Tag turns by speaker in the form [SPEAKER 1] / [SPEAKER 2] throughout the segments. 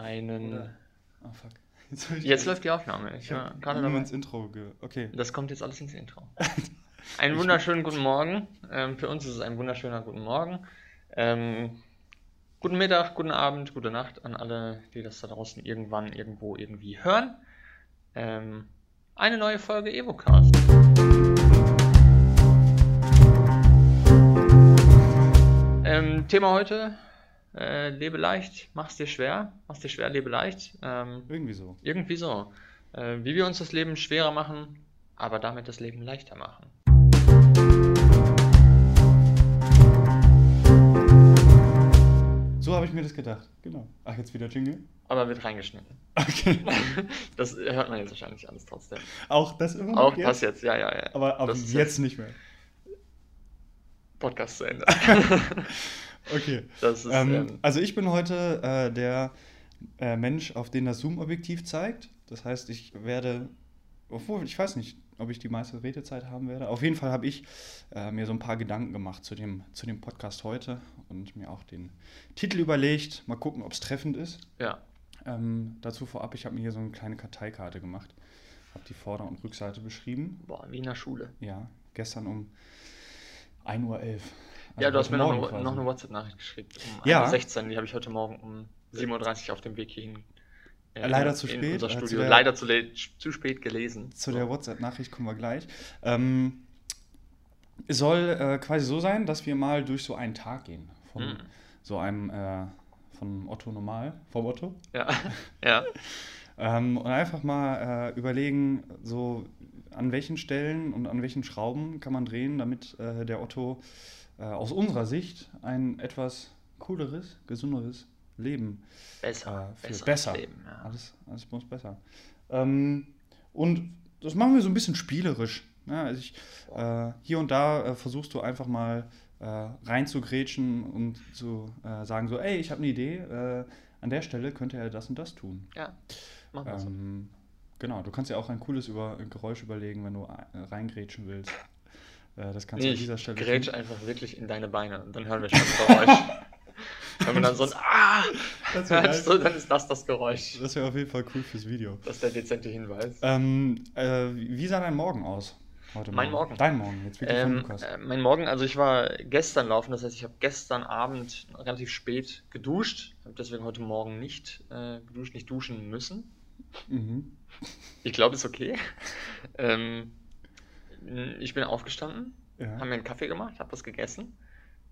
[SPEAKER 1] einen.
[SPEAKER 2] Oder- Oh fuck. Jetzt,
[SPEAKER 1] Jetzt läuft die Aufnahme. Ich
[SPEAKER 2] hab
[SPEAKER 1] gerade dabei.
[SPEAKER 2] ins Intro ge Okay.
[SPEAKER 1] Das kommt jetzt alles ins Intro. Einen wunderschönen guten Morgen. Ähm, für uns ist es ein wunderschöner guten Morgen. Ähm, guten Mittag, guten Abend, gute Nacht an alle, die das da draußen irgendwann, irgendwo, irgendwie hören. Ähm, eine neue Folge Evocast. Ähm, Thema heute: äh, Lebe leicht, mach's dir schwer. Mach's dir schwer, lebe leicht. Ähm,
[SPEAKER 2] Irgendwie so.
[SPEAKER 1] irgendwie so. Äh, wie wir uns das Leben schwerer machen, aber damit das Leben leichter machen.
[SPEAKER 2] So habe ich mir das gedacht. Genau. Ach, jetzt wieder Jingle?
[SPEAKER 1] Aber wird reingeschnitten.
[SPEAKER 2] Okay.
[SPEAKER 1] Das hört man jetzt wahrscheinlich alles trotzdem.
[SPEAKER 2] Auch das immer noch
[SPEAKER 1] Auch
[SPEAKER 2] jetzt?
[SPEAKER 1] passt jetzt, ja, ja, ja.
[SPEAKER 2] Aber, aber
[SPEAKER 1] Das ist
[SPEAKER 2] jetzt nicht mehr.
[SPEAKER 1] Podcast zu Ende.
[SPEAKER 2] Okay.
[SPEAKER 1] Das ist,
[SPEAKER 2] Ähm,
[SPEAKER 1] ähm,
[SPEAKER 2] also ich bin heute äh, der äh, Mensch, auf den das Zoom-Objektiv zeigt. Das heißt, ich werde, obwohl ich weiß nicht, ob ich die meiste Redezeit haben werde. Auf jeden Fall habe ich äh, mir so ein paar Gedanken gemacht zu dem, zu dem Podcast heute und mir auch den Titel überlegt. Mal gucken, ob es treffend ist.
[SPEAKER 1] ja.
[SPEAKER 2] Ähm, dazu vorab, ich habe mir hier so eine kleine Karteikarte gemacht. Habe die Vorder- und Rückseite beschrieben.
[SPEAKER 1] Boah, wie in der Schule.
[SPEAKER 2] Ja, gestern um 1.11 Uhr. Also
[SPEAKER 1] ja, du hast
[SPEAKER 2] heute
[SPEAKER 1] mir noch eine, noch eine WhatsApp-Nachricht geschickt. Um
[SPEAKER 2] Ja.
[SPEAKER 1] 16 Uhr, die habe ich heute Morgen um 7.30 Uhr auf dem Weg hierhin. äh,
[SPEAKER 2] Leider zu
[SPEAKER 1] in
[SPEAKER 2] spät,
[SPEAKER 1] Unser
[SPEAKER 2] äh, zu
[SPEAKER 1] Studio.
[SPEAKER 2] der-
[SPEAKER 1] Leider zu, zu spät gelesen.
[SPEAKER 2] Zu der WhatsApp-Nachricht kommen wir gleich. Ähm, es soll äh, quasi so sein, dass wir mal durch so einen Tag gehen. Von
[SPEAKER 1] Hm.
[SPEAKER 2] so einem, äh, von Otto normal, vom Otto.
[SPEAKER 1] Ja, ja.
[SPEAKER 2] Ähm, und einfach mal äh, überlegen, so an welchen Stellen und an welchen Schrauben kann man drehen, damit äh, der Otto äh, aus unserer Sicht ein etwas cooleres, gesunderes Leben
[SPEAKER 1] Besser.
[SPEAKER 2] äh, für besser.
[SPEAKER 1] Leben, ja.
[SPEAKER 2] Alles, alles muss besser. Ähm, und das machen wir so ein bisschen spielerisch. Ne? Also ich, äh, hier und da äh, versuchst du einfach mal äh, reinzugrätschen und zu äh, sagen so, ey, ich habe eine Idee, an der Stelle könnte er das und das tun.
[SPEAKER 1] Ja, machen wir so.
[SPEAKER 2] Ähm, genau, du kannst ja auch ein cooles über Geräusch überlegen, wenn du reingrätschen willst. Äh, das kannst
[SPEAKER 1] Nee,
[SPEAKER 2] du an dieser Stelle
[SPEAKER 1] grätsch einfach wirklich in deine Beine und dann hören wir schon ein Geräusch. Wenn man dann so ein Ah
[SPEAKER 2] Das wäre
[SPEAKER 1] hört, so, dann ist das das Geräusch.
[SPEAKER 2] das wär auf jeden Fall cool fürs Video.
[SPEAKER 1] Das ist der dezente Hinweis.
[SPEAKER 2] Ähm, äh, wie sah dein Morgen aus? Heute
[SPEAKER 1] Mein Morgen?
[SPEAKER 2] Dein Morgen, jetzt wirklich
[SPEAKER 1] Ähm,
[SPEAKER 2] Lukas.
[SPEAKER 1] äh, mein Morgen, also ich war gestern laufen, das heißt, ich habe gestern Abend relativ spät geduscht, habe deswegen heute Morgen nicht äh, geduscht, nicht duschen müssen.
[SPEAKER 2] Mhm.
[SPEAKER 1] Ich glaube, ist okay. ähm, ich bin aufgestanden,
[SPEAKER 2] Ja.
[SPEAKER 1] habe mir einen Kaffee gemacht, habe was gegessen,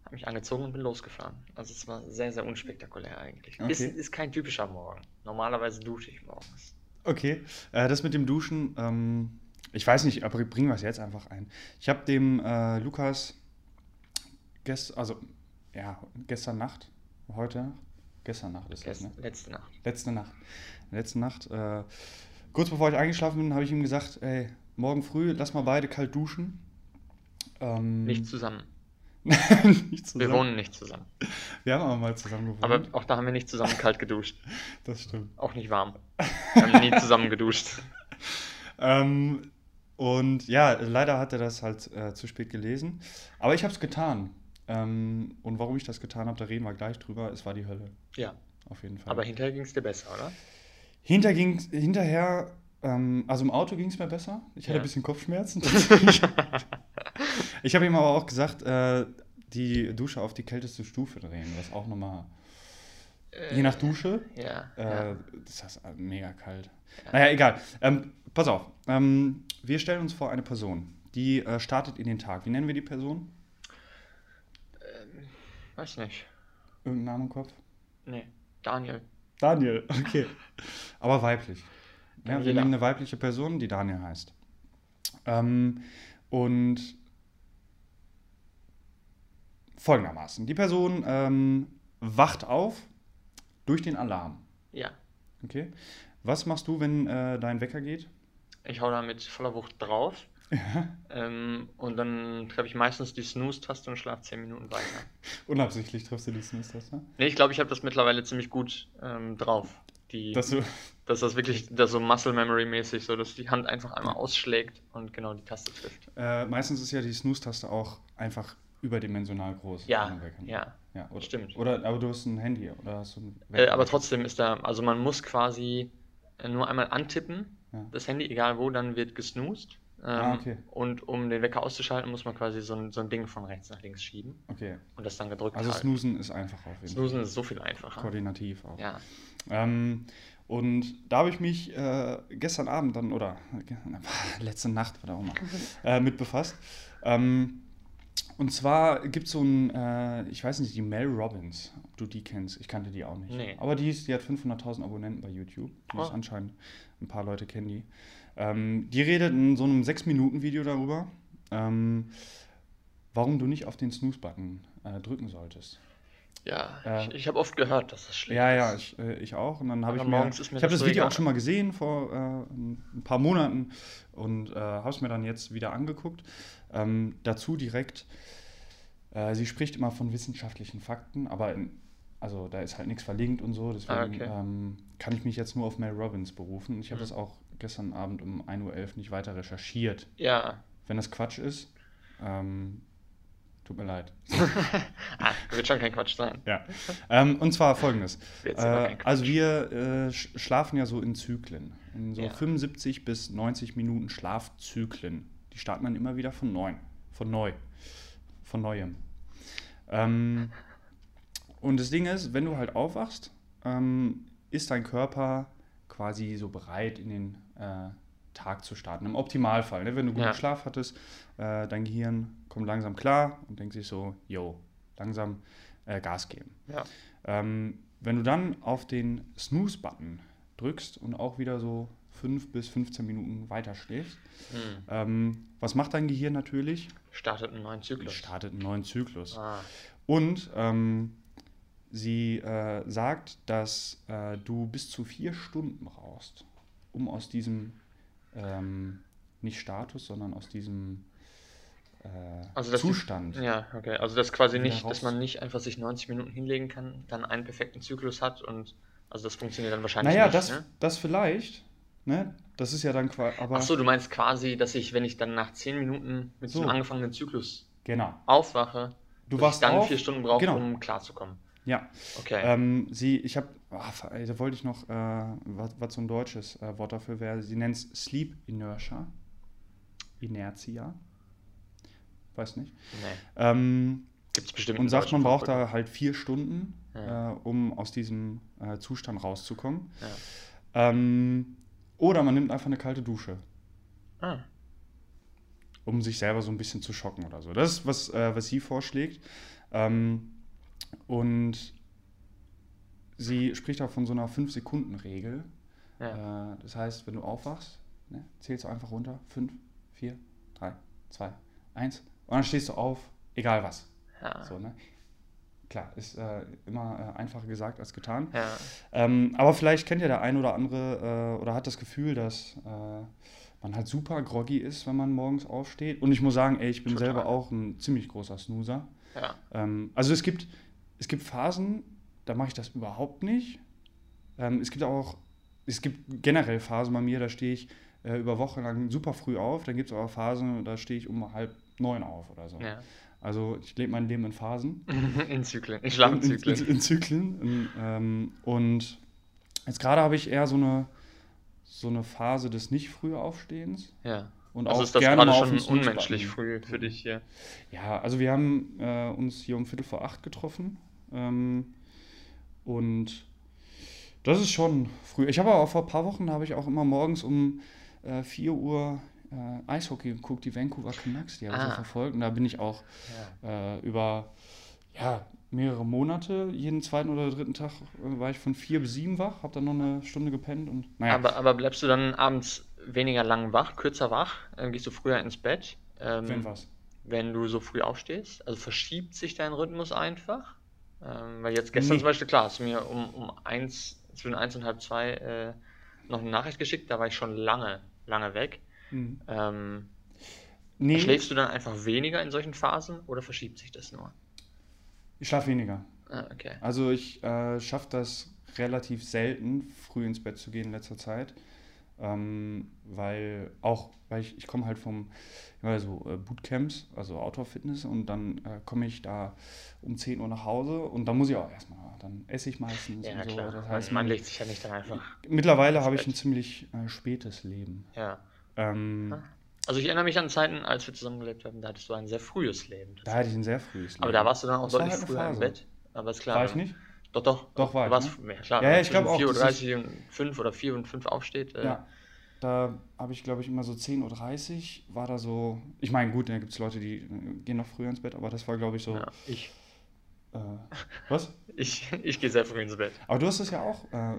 [SPEAKER 1] habe mich angezogen und bin losgefahren. Also es war sehr, sehr unspektakulär eigentlich. Ist,
[SPEAKER 2] Okay.
[SPEAKER 1] ist kein typischer Morgen. Normalerweise dusche ich morgens.
[SPEAKER 2] Okay, äh, das mit dem Duschen, ähm, ich weiß nicht, aber bringen wir es jetzt einfach ein. Ich habe dem äh, Lukas gest also ja, gestern Nacht, heute, gestern Nacht ist das,
[SPEAKER 1] Gest
[SPEAKER 2] ne?
[SPEAKER 1] Letzte Nacht.
[SPEAKER 2] Letzte Nacht. Letzte Nacht, äh, kurz bevor ich eingeschlafen bin, habe ich ihm gesagt, ey, morgen früh lass mal beide kalt duschen. Ähm,
[SPEAKER 1] Nicht zusammen.
[SPEAKER 2] nicht zusammen.
[SPEAKER 1] Wir wohnen nicht zusammen.
[SPEAKER 2] Wir haben aber mal zusammen gewohnt.
[SPEAKER 1] Aber auch da haben wir nicht zusammen kalt geduscht.
[SPEAKER 2] das stimmt.
[SPEAKER 1] Auch nicht warm. Wir haben nie zusammen geduscht.
[SPEAKER 2] Ähm, und ja, leider hat er das halt äh, zu spät gelesen. Aber ich habe es getan. Ähm, und warum ich das getan habe, da reden wir gleich drüber. Es war die Hölle,
[SPEAKER 1] Ja,
[SPEAKER 2] auf jeden Fall.
[SPEAKER 1] aber hinterher ging es dir besser, oder?
[SPEAKER 2] Hinter ging's, hinterher, ähm, also im Auto ging es mir besser. Ich hatte
[SPEAKER 1] Ja.
[SPEAKER 2] ein bisschen Kopfschmerzen. ich habe ihm aber auch gesagt, äh, die Dusche auf die kälteste Stufe drehen, was auch nochmal, je nach Dusche,
[SPEAKER 1] Ja.
[SPEAKER 2] Äh,
[SPEAKER 1] ja.
[SPEAKER 2] Das ist äh, mega kalt.
[SPEAKER 1] Ja.
[SPEAKER 2] Naja, egal. Ähm, pass auf. Ähm, wir stellen uns vor eine Person, die äh, startet in den Tag. Wie nennen wir die Person?
[SPEAKER 1] Weiß nicht.
[SPEAKER 2] Irgendeinen Namen im Kopf?
[SPEAKER 1] Nee. Daniel.
[SPEAKER 2] Daniel, okay. Aber weiblich. Ja, wir nehmen eine weibliche Person, die Daniel heißt. Ähm, und folgendermaßen. Die Person ähm, wacht auf durch den Alarm.
[SPEAKER 1] Ja.
[SPEAKER 2] Okay. Was machst du, wenn äh, dein Wecker geht?
[SPEAKER 1] Ich hau da mit voller Wucht drauf. Ähm, und dann treffe ich meistens die Snooze-Taste und schlafe 10 Minuten weiter.
[SPEAKER 2] Unabsichtlich triffst du die Snooze-Taste.
[SPEAKER 1] Nee, ich glaube, ich habe das mittlerweile ziemlich gut ähm, drauf. Die,
[SPEAKER 2] Dass du,
[SPEAKER 1] dass das wirklich das so Muscle Memory mäßig so, dass die Hand einfach einmal ausschlägt und genau die Taste trifft.
[SPEAKER 2] äh, meistens ist ja die Snooze-Taste auch einfach überdimensional groß.
[SPEAKER 1] Ja, ja,
[SPEAKER 2] ja oder,
[SPEAKER 1] stimmt.
[SPEAKER 2] Oder, aber du hast ein Handy oder hast du ein
[SPEAKER 1] Äh, aber trotzdem ist da, also man muss quasi äh, nur einmal antippen,
[SPEAKER 2] Ja.
[SPEAKER 1] das Handy, egal wo, dann wird gesnoost. Ähm,
[SPEAKER 2] Ah, okay.
[SPEAKER 1] Und um den Wecker auszuschalten, muss man quasi so ein, so ein Ding von rechts nach links schieben
[SPEAKER 2] Okay.
[SPEAKER 1] und das dann gedrückt
[SPEAKER 2] Also
[SPEAKER 1] halten.
[SPEAKER 2] snoosen ist einfacher auf jeden
[SPEAKER 1] Snoosen ist so viel einfacher.
[SPEAKER 2] Koordinativ auch.
[SPEAKER 1] Ja.
[SPEAKER 2] Ähm, und da habe ich mich äh, gestern Abend dann, oder äh, letzte Nacht, was auch immer, äh, mit befasst. Ähm, und zwar gibt es so ein, äh, ich weiß nicht, die Mel Robbins, ob du die kennst. Ich kannte die auch nicht.
[SPEAKER 1] Nee.
[SPEAKER 2] Aber die, ist, die hat 500.000 Abonnenten bei YouTube. Die ist
[SPEAKER 1] Oh.
[SPEAKER 2] anscheinend, ein paar Leute kennen die. Ähm, die redet in so einem 6-Minuten-Video darüber, ähm, warum du nicht auf den Snooze-Button äh, drücken solltest.
[SPEAKER 1] Ja,
[SPEAKER 2] Äh,
[SPEAKER 1] ich, ich habe oft gehört, dass das schlecht
[SPEAKER 2] Ja,
[SPEAKER 1] ist.
[SPEAKER 2] ja, ich, äh, ich auch. Und dann habe ich mir,
[SPEAKER 1] mir
[SPEAKER 2] ich habe
[SPEAKER 1] das
[SPEAKER 2] Video
[SPEAKER 1] egal.
[SPEAKER 2] auch schon mal gesehen vor äh, ein paar Monaten und äh, habe es mir dann jetzt wieder angeguckt. Ähm, dazu direkt, äh, sie spricht immer von wissenschaftlichen Fakten, aber in, also da ist halt nichts verlinkt und so, deswegen
[SPEAKER 1] Ah, okay.
[SPEAKER 2] ähm, kann ich mich jetzt nur auf Mel Robbins berufen. Ich habe
[SPEAKER 1] Mhm.
[SPEAKER 2] das auch gestern Abend um 1.11 Uhr nicht weiter recherchiert.
[SPEAKER 1] Ja,
[SPEAKER 2] Wenn das Quatsch ist, ähm, tut mir leid.
[SPEAKER 1] ah, wird schon kein Quatsch sein.
[SPEAKER 2] Ja. Ähm, und zwar folgendes. Äh, also wir äh, sch schlafen ja so in Zyklen. In so
[SPEAKER 1] Ja.
[SPEAKER 2] 75 bis 90 Minuten Schlafzyklen. Die starten dann immer wieder von neu. Von neu. Von neuem. Ähm, und das Ding ist, wenn du halt aufwachst, ähm, ist dein Körper quasi so bereit, in den äh, Tag zu starten. Im Optimalfall. Ne? Wenn du guten
[SPEAKER 1] Ja.
[SPEAKER 2] Schlaf hattest, äh, dein Gehirn kommt langsam klar und denkt sich so, yo, langsam äh, Gas geben.
[SPEAKER 1] Ja.
[SPEAKER 2] Ähm, wenn du dann auf den Snooze-Button drückst und auch wieder so 5 bis 15 Minuten weiter schläfst,
[SPEAKER 1] Hm.
[SPEAKER 2] ähm, was macht dein Gehirn natürlich?
[SPEAKER 1] Startet einen neuen Zyklus.
[SPEAKER 2] Startet einen neuen Zyklus.
[SPEAKER 1] Ah,
[SPEAKER 2] Und ähm, sie äh, sagt, dass äh, du bis zu vier Stunden brauchst, um aus diesem, ähm, nicht Status, sondern aus diesem
[SPEAKER 1] Also, dass die-
[SPEAKER 2] Zustand.
[SPEAKER 1] ja, okay. Also das quasi nicht, dass
[SPEAKER 2] raus.
[SPEAKER 1] man nicht einfach sich 90 Minuten hinlegen kann, dann einen perfekten Zyklus hat und also das funktioniert dann wahrscheinlich
[SPEAKER 2] Naja,
[SPEAKER 1] nicht.
[SPEAKER 2] das,
[SPEAKER 1] ne?
[SPEAKER 2] das vielleicht, ne? Das ist ja dann quasi, aber
[SPEAKER 1] Ach so, du meinst quasi, dass ich, wenn ich dann nach 10 Minuten mit
[SPEAKER 2] So.
[SPEAKER 1] dem angefangenen Zyklus
[SPEAKER 2] genau.
[SPEAKER 1] aufwache,
[SPEAKER 2] Du
[SPEAKER 1] dass ich dann
[SPEAKER 2] auf,
[SPEAKER 1] vier Stunden brauche,
[SPEAKER 2] genau.
[SPEAKER 1] um klarzukommen.
[SPEAKER 2] Ja,
[SPEAKER 1] Okay.
[SPEAKER 2] ähm, sie, ich habe, da wollte ich noch, äh, was, was so ein deutsches äh, Wort dafür wäre, sie nennt es Sleep Inertia. Inertia. Weiß nicht.
[SPEAKER 1] nee.
[SPEAKER 2] Ähm,
[SPEAKER 1] Gibt es bestimmt
[SPEAKER 2] und sagt, man braucht da halt vier Stunden,
[SPEAKER 1] Ja.
[SPEAKER 2] äh, um aus diesem äh, Zustand rauszukommen.
[SPEAKER 1] Ja.
[SPEAKER 2] Ähm, oder man nimmt einfach eine kalte Dusche,
[SPEAKER 1] Ah,
[SPEAKER 2] um sich selber so ein bisschen zu schocken oder so. Das ist, was, äh, was sie vorschlägt. Ähm, und sie spricht auch von so einer 5-Sekunden-Regel.
[SPEAKER 1] ja.
[SPEAKER 2] Äh, das heißt, wenn du aufwachst, ne, zählst du einfach runter. 5, 4, 3, 2, 1. Und dann stehst du auf, egal was.
[SPEAKER 1] ja.
[SPEAKER 2] So, ne? Klar, ist äh, immer äh, einfacher gesagt als getan.
[SPEAKER 1] ja.
[SPEAKER 2] Ähm, aber vielleicht kennt ja der ein oder andere äh, oder hat das Gefühl, dass äh, man halt super groggy ist, wenn man morgens aufsteht. Und ich muss sagen, ey, ich bin
[SPEAKER 1] Total.
[SPEAKER 2] selber auch ein ziemlich großer Snoozer.
[SPEAKER 1] ja.
[SPEAKER 2] Ähm, also es gibt, es gibt Phasen, da mache ich das überhaupt nicht. Ähm, es gibt auch, es gibt generell Phasen bei mir, da stehe ich äh, über Wochen lang super früh auf. Dann gibt es aber Phasen, da stehe ich um halb neun auf oder so.
[SPEAKER 1] ja.
[SPEAKER 2] Also ich lebe mein Leben in Phasen.
[SPEAKER 1] In Zyklen, in
[SPEAKER 2] In,
[SPEAKER 1] Schlafzyklen.
[SPEAKER 2] in, in Zyklen. In, ähm, und jetzt gerade habe ich eher so eine, so eine Phase des nicht früh Aufstehens.
[SPEAKER 1] Ja.
[SPEAKER 2] Und
[SPEAKER 1] Also
[SPEAKER 2] auch
[SPEAKER 1] ist das
[SPEAKER 2] gerne
[SPEAKER 1] gerade schon unmenschlich früh für dich hier.
[SPEAKER 2] Ja, also wir haben äh, uns hier um Viertel vor acht getroffen. Ähm, und das ist schon früh. Ich habe aber auch vor ein paar Wochen, habe ich auch immer morgens um äh, 4 Uhr äh, Eishockey geguckt, die Vancouver Canucks, die habe ich so
[SPEAKER 1] Ah.
[SPEAKER 2] verfolgt. Und da bin ich auch äh, über ja, mehrere Monate, jeden zweiten oder dritten Tag äh, war ich von vier bis sieben wach, habe dann noch eine Stunde gepennt und naja.
[SPEAKER 1] Aber, aber bleibst du dann abends weniger lang wach, kürzer wach? Ähm, gehst du früher ins Bett? Ähm,
[SPEAKER 2] wenn was.
[SPEAKER 1] Wenn du so früh aufstehst? Also verschiebt sich dein Rhythmus einfach? Ähm, weil jetzt gestern
[SPEAKER 2] Nee.
[SPEAKER 1] zum Beispiel, klar, hast du mir um, um eins, zwischen eins und halb zwei äh, noch eine Nachricht geschickt, da war ich schon lange, lange weg.
[SPEAKER 2] Mhm.
[SPEAKER 1] Ähm,
[SPEAKER 2] Nee,
[SPEAKER 1] Schläfst du dann einfach weniger in solchen Phasen oder verschiebt sich das nur?
[SPEAKER 2] ich schlafe weniger.
[SPEAKER 1] Ah, okay.
[SPEAKER 2] Also ich äh, schaffe das relativ selten, früh ins Bett zu gehen in letzter Zeit. Ähm, weil auch, weil ich, ich komme halt vom, ja, so äh, Bootcamps, also Outdoor-Fitness und dann äh, komme ich da um 10 Uhr nach Hause und dann muss ich auch erstmal, dann esse ich meistens
[SPEAKER 1] Ja,
[SPEAKER 2] und so.
[SPEAKER 1] klar.
[SPEAKER 2] Das heißt,
[SPEAKER 1] man legt sich ja nicht dann einfach.
[SPEAKER 2] mittlerweile habe ich ein ziemlich äh, spätes Leben.
[SPEAKER 1] Ja.
[SPEAKER 2] Ähm,
[SPEAKER 1] Ah. Also ich erinnere mich an Zeiten, als wir zusammengelebt haben, da hattest du ein sehr frühes Leben.
[SPEAKER 2] da hatte ich ein sehr frühes Leben.
[SPEAKER 1] Aber da warst du dann auch
[SPEAKER 2] Das
[SPEAKER 1] deutlich
[SPEAKER 2] halt
[SPEAKER 1] früher im. Bett. Aber ist klar.
[SPEAKER 2] War ich nicht?
[SPEAKER 1] Doch, doch.
[SPEAKER 2] Doch, war ich, ne?
[SPEAKER 1] ja, klar.
[SPEAKER 2] Ja, ja, ich glaub auch,
[SPEAKER 1] zwischen
[SPEAKER 2] das
[SPEAKER 1] 4.30 Uhr und 5 oder 4 und 5 aufsteht. Äh,
[SPEAKER 2] Ja. Da habe ich, glaube ich, immer so 10.30 Uhr war da so. Ich meine, gut, da gibt es Leute, die äh, gehen noch früher ins Bett, aber das war, glaube ich, so.
[SPEAKER 1] ja, ich.
[SPEAKER 2] Äh, was?
[SPEAKER 1] Ich, ich gehe sehr früh ins Bett.
[SPEAKER 2] Aber du hast es ja auch. Äh,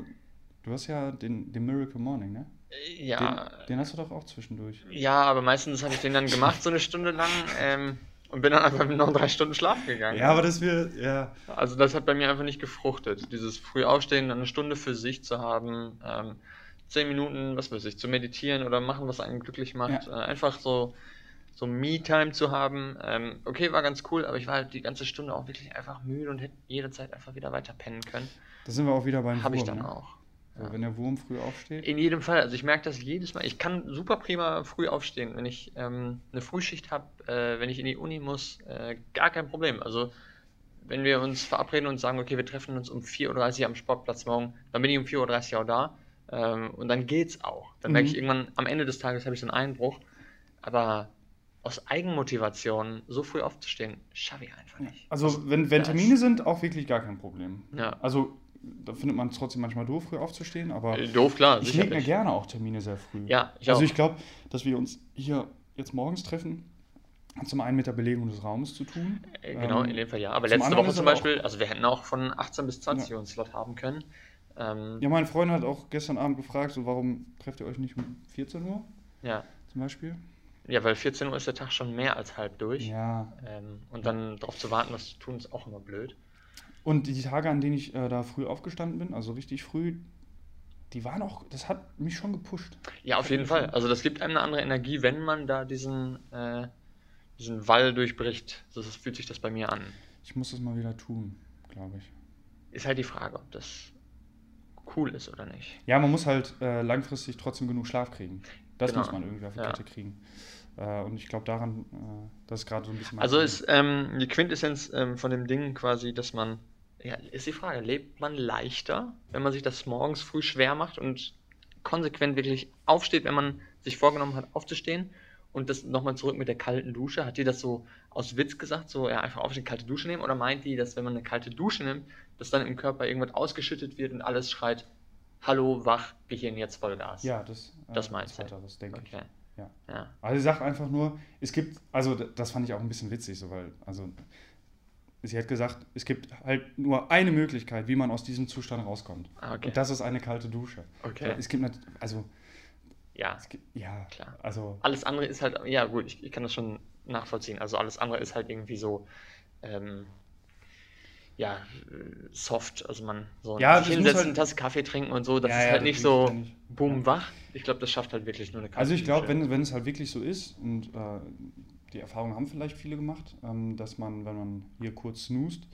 [SPEAKER 2] du hast ja den, den Miracle Morning, ne?
[SPEAKER 1] Ja,
[SPEAKER 2] Den, den hast du doch auch zwischendurch.
[SPEAKER 1] ja, aber meistens habe ich den dann gemacht, so eine Stunde lang. Ähm, und bin dann einfach noch drei Stunden schlafen gegangen.
[SPEAKER 2] Ja, aber das wir. Ja.
[SPEAKER 1] Also das hat bei mir einfach nicht gefruchtet. Dieses früh aufstehen, eine Stunde für sich zu haben, ähm, zehn Minuten, was weiß ich, zu meditieren oder machen, was einen glücklich macht. Äh, einfach so, so Me-Time zu haben. Ähm, okay, war ganz cool, aber ich war halt die ganze Stunde auch wirklich einfach müde und hätte jederzeit einfach wieder weiter pennen können.
[SPEAKER 2] Da sind wir auch wieder beim
[SPEAKER 1] Habe ich dann
[SPEAKER 2] ne?
[SPEAKER 1] auch.
[SPEAKER 2] So, wenn der Wurm früh aufsteht.
[SPEAKER 1] In jedem Fall, also ich merke das jedes Mal. Ich kann super prima früh aufstehen, wenn ich ähm, eine Frühschicht habe, äh, wenn ich in die Uni muss, äh, gar kein Problem. Also wenn wir uns verabreden und sagen, okay, wir treffen uns um 4.30 Uhr am Sportplatz morgen, dann bin ich um 4.30 Uhr auch da ähm, und dann geht's auch. Dann merke ich
[SPEAKER 2] Mhm.
[SPEAKER 1] irgendwann, am Ende des Tages habe ich so einen Einbruch, aber aus Eigenmotivation so früh aufzustehen, schaffe ich einfach nicht.
[SPEAKER 2] Also, wenn, wenn Termine sind, auch wirklich gar kein Problem.
[SPEAKER 1] Ja.
[SPEAKER 2] Also, da findet man es trotzdem manchmal doof, früh aufzustehen, aber
[SPEAKER 1] Äh, Doof, klar,
[SPEAKER 2] ich lege mir gerne auch Termine sehr früh.
[SPEAKER 1] Ja, ich
[SPEAKER 2] also
[SPEAKER 1] auch.
[SPEAKER 2] ich glaube, dass wir uns hier jetzt morgens treffen, hat zum einen mit der Belegung des Raumes zu tun.
[SPEAKER 1] Äh, Genau,
[SPEAKER 2] Ähm,
[SPEAKER 1] in dem Fall ja. Aber letzte Woche zum Beispiel, also wir hätten auch von 18 bis 20 Uhr einen Slot haben können. Ähm,
[SPEAKER 2] Ja, mein Freund hat auch gestern Abend gefragt, so warum trefft ihr euch nicht um 14 Uhr
[SPEAKER 1] ja.
[SPEAKER 2] zum Beispiel?
[SPEAKER 1] ja, weil 14 Uhr ist der Tag schon mehr als halb durch.
[SPEAKER 2] Ja.
[SPEAKER 1] Ähm, und dann darauf zu warten, was zu tun, ist auch immer blöd.
[SPEAKER 2] Und die Tage, an denen ich äh, da früh aufgestanden bin, also richtig früh, die waren auch, das hat mich schon gepusht.
[SPEAKER 1] Ja, auf jeden Fall. Also das gibt einem eine andere Energie, wenn man da diesen, äh, diesen Wall durchbricht. So das fühlt sich das bei mir an.
[SPEAKER 2] Ich muss das mal wieder tun, glaube ich.
[SPEAKER 1] Ist halt die Frage, ob das cool ist oder nicht.
[SPEAKER 2] Ja, man muss halt äh, langfristig trotzdem genug Schlaf kriegen. Das
[SPEAKER 1] Genau.
[SPEAKER 2] muss man irgendwie auf die
[SPEAKER 1] Ja.
[SPEAKER 2] Kette kriegen. Äh, und ich glaube daran, äh, das ist gerade so ein bisschen
[SPEAKER 1] Also ist ähm, die Quintessenz ähm, von dem Ding quasi, dass man, ja, ist die Frage, lebt man leichter, wenn man sich das morgens früh schwer macht und konsequent wirklich aufsteht, wenn man sich vorgenommen hat, aufzustehen? Und das nochmal zurück mit der kalten Dusche. Hat die das so aus Witz gesagt, so ja, einfach aufstehen, kalte Dusche nehmen? Oder meint die, dass wenn man eine kalte Dusche nimmt, dass dann im Körper irgendwas ausgeschüttet wird und alles schreit, hallo, wach, Gehirn jetzt Vollgas?
[SPEAKER 2] Ja, das, äh,
[SPEAKER 1] Das meinst du?
[SPEAKER 2] Zweiteres, denke ich. Ja.
[SPEAKER 1] Ja.
[SPEAKER 2] Also sie sagt einfach nur, es gibt, also das fand ich auch ein bisschen witzig, so weil, also sie hat gesagt, es gibt halt nur eine Möglichkeit, wie man aus diesem Zustand rauskommt.
[SPEAKER 1] Ah, okay.
[SPEAKER 2] Und das ist eine kalte Dusche.
[SPEAKER 1] Okay.
[SPEAKER 2] Es gibt, nat- also,
[SPEAKER 1] Ja.
[SPEAKER 2] gibt, ja,
[SPEAKER 1] Klar.
[SPEAKER 2] also,
[SPEAKER 1] Alles andere ist halt, ja gut, ich, ich kann das schon nachvollziehen. Also alles andere ist halt irgendwie so, ähm, ja, soft. Also man so
[SPEAKER 2] Ja,
[SPEAKER 1] sich
[SPEAKER 2] muss
[SPEAKER 1] hinsetzen,
[SPEAKER 2] halt-
[SPEAKER 1] eine Tasse Kaffee trinken und so, das
[SPEAKER 2] Ja,
[SPEAKER 1] ist
[SPEAKER 2] ja,
[SPEAKER 1] halt
[SPEAKER 2] das
[SPEAKER 1] nicht so
[SPEAKER 2] ja nicht.
[SPEAKER 1] boom
[SPEAKER 2] Ja.
[SPEAKER 1] wach. Ich glaube, das schafft halt wirklich nur eine kalte
[SPEAKER 2] Also ich glaube, wenn, wenn es halt wirklich so ist, und äh, die Erfahrung haben vielleicht viele gemacht, ähm, dass man, wenn man hier kurz snoost,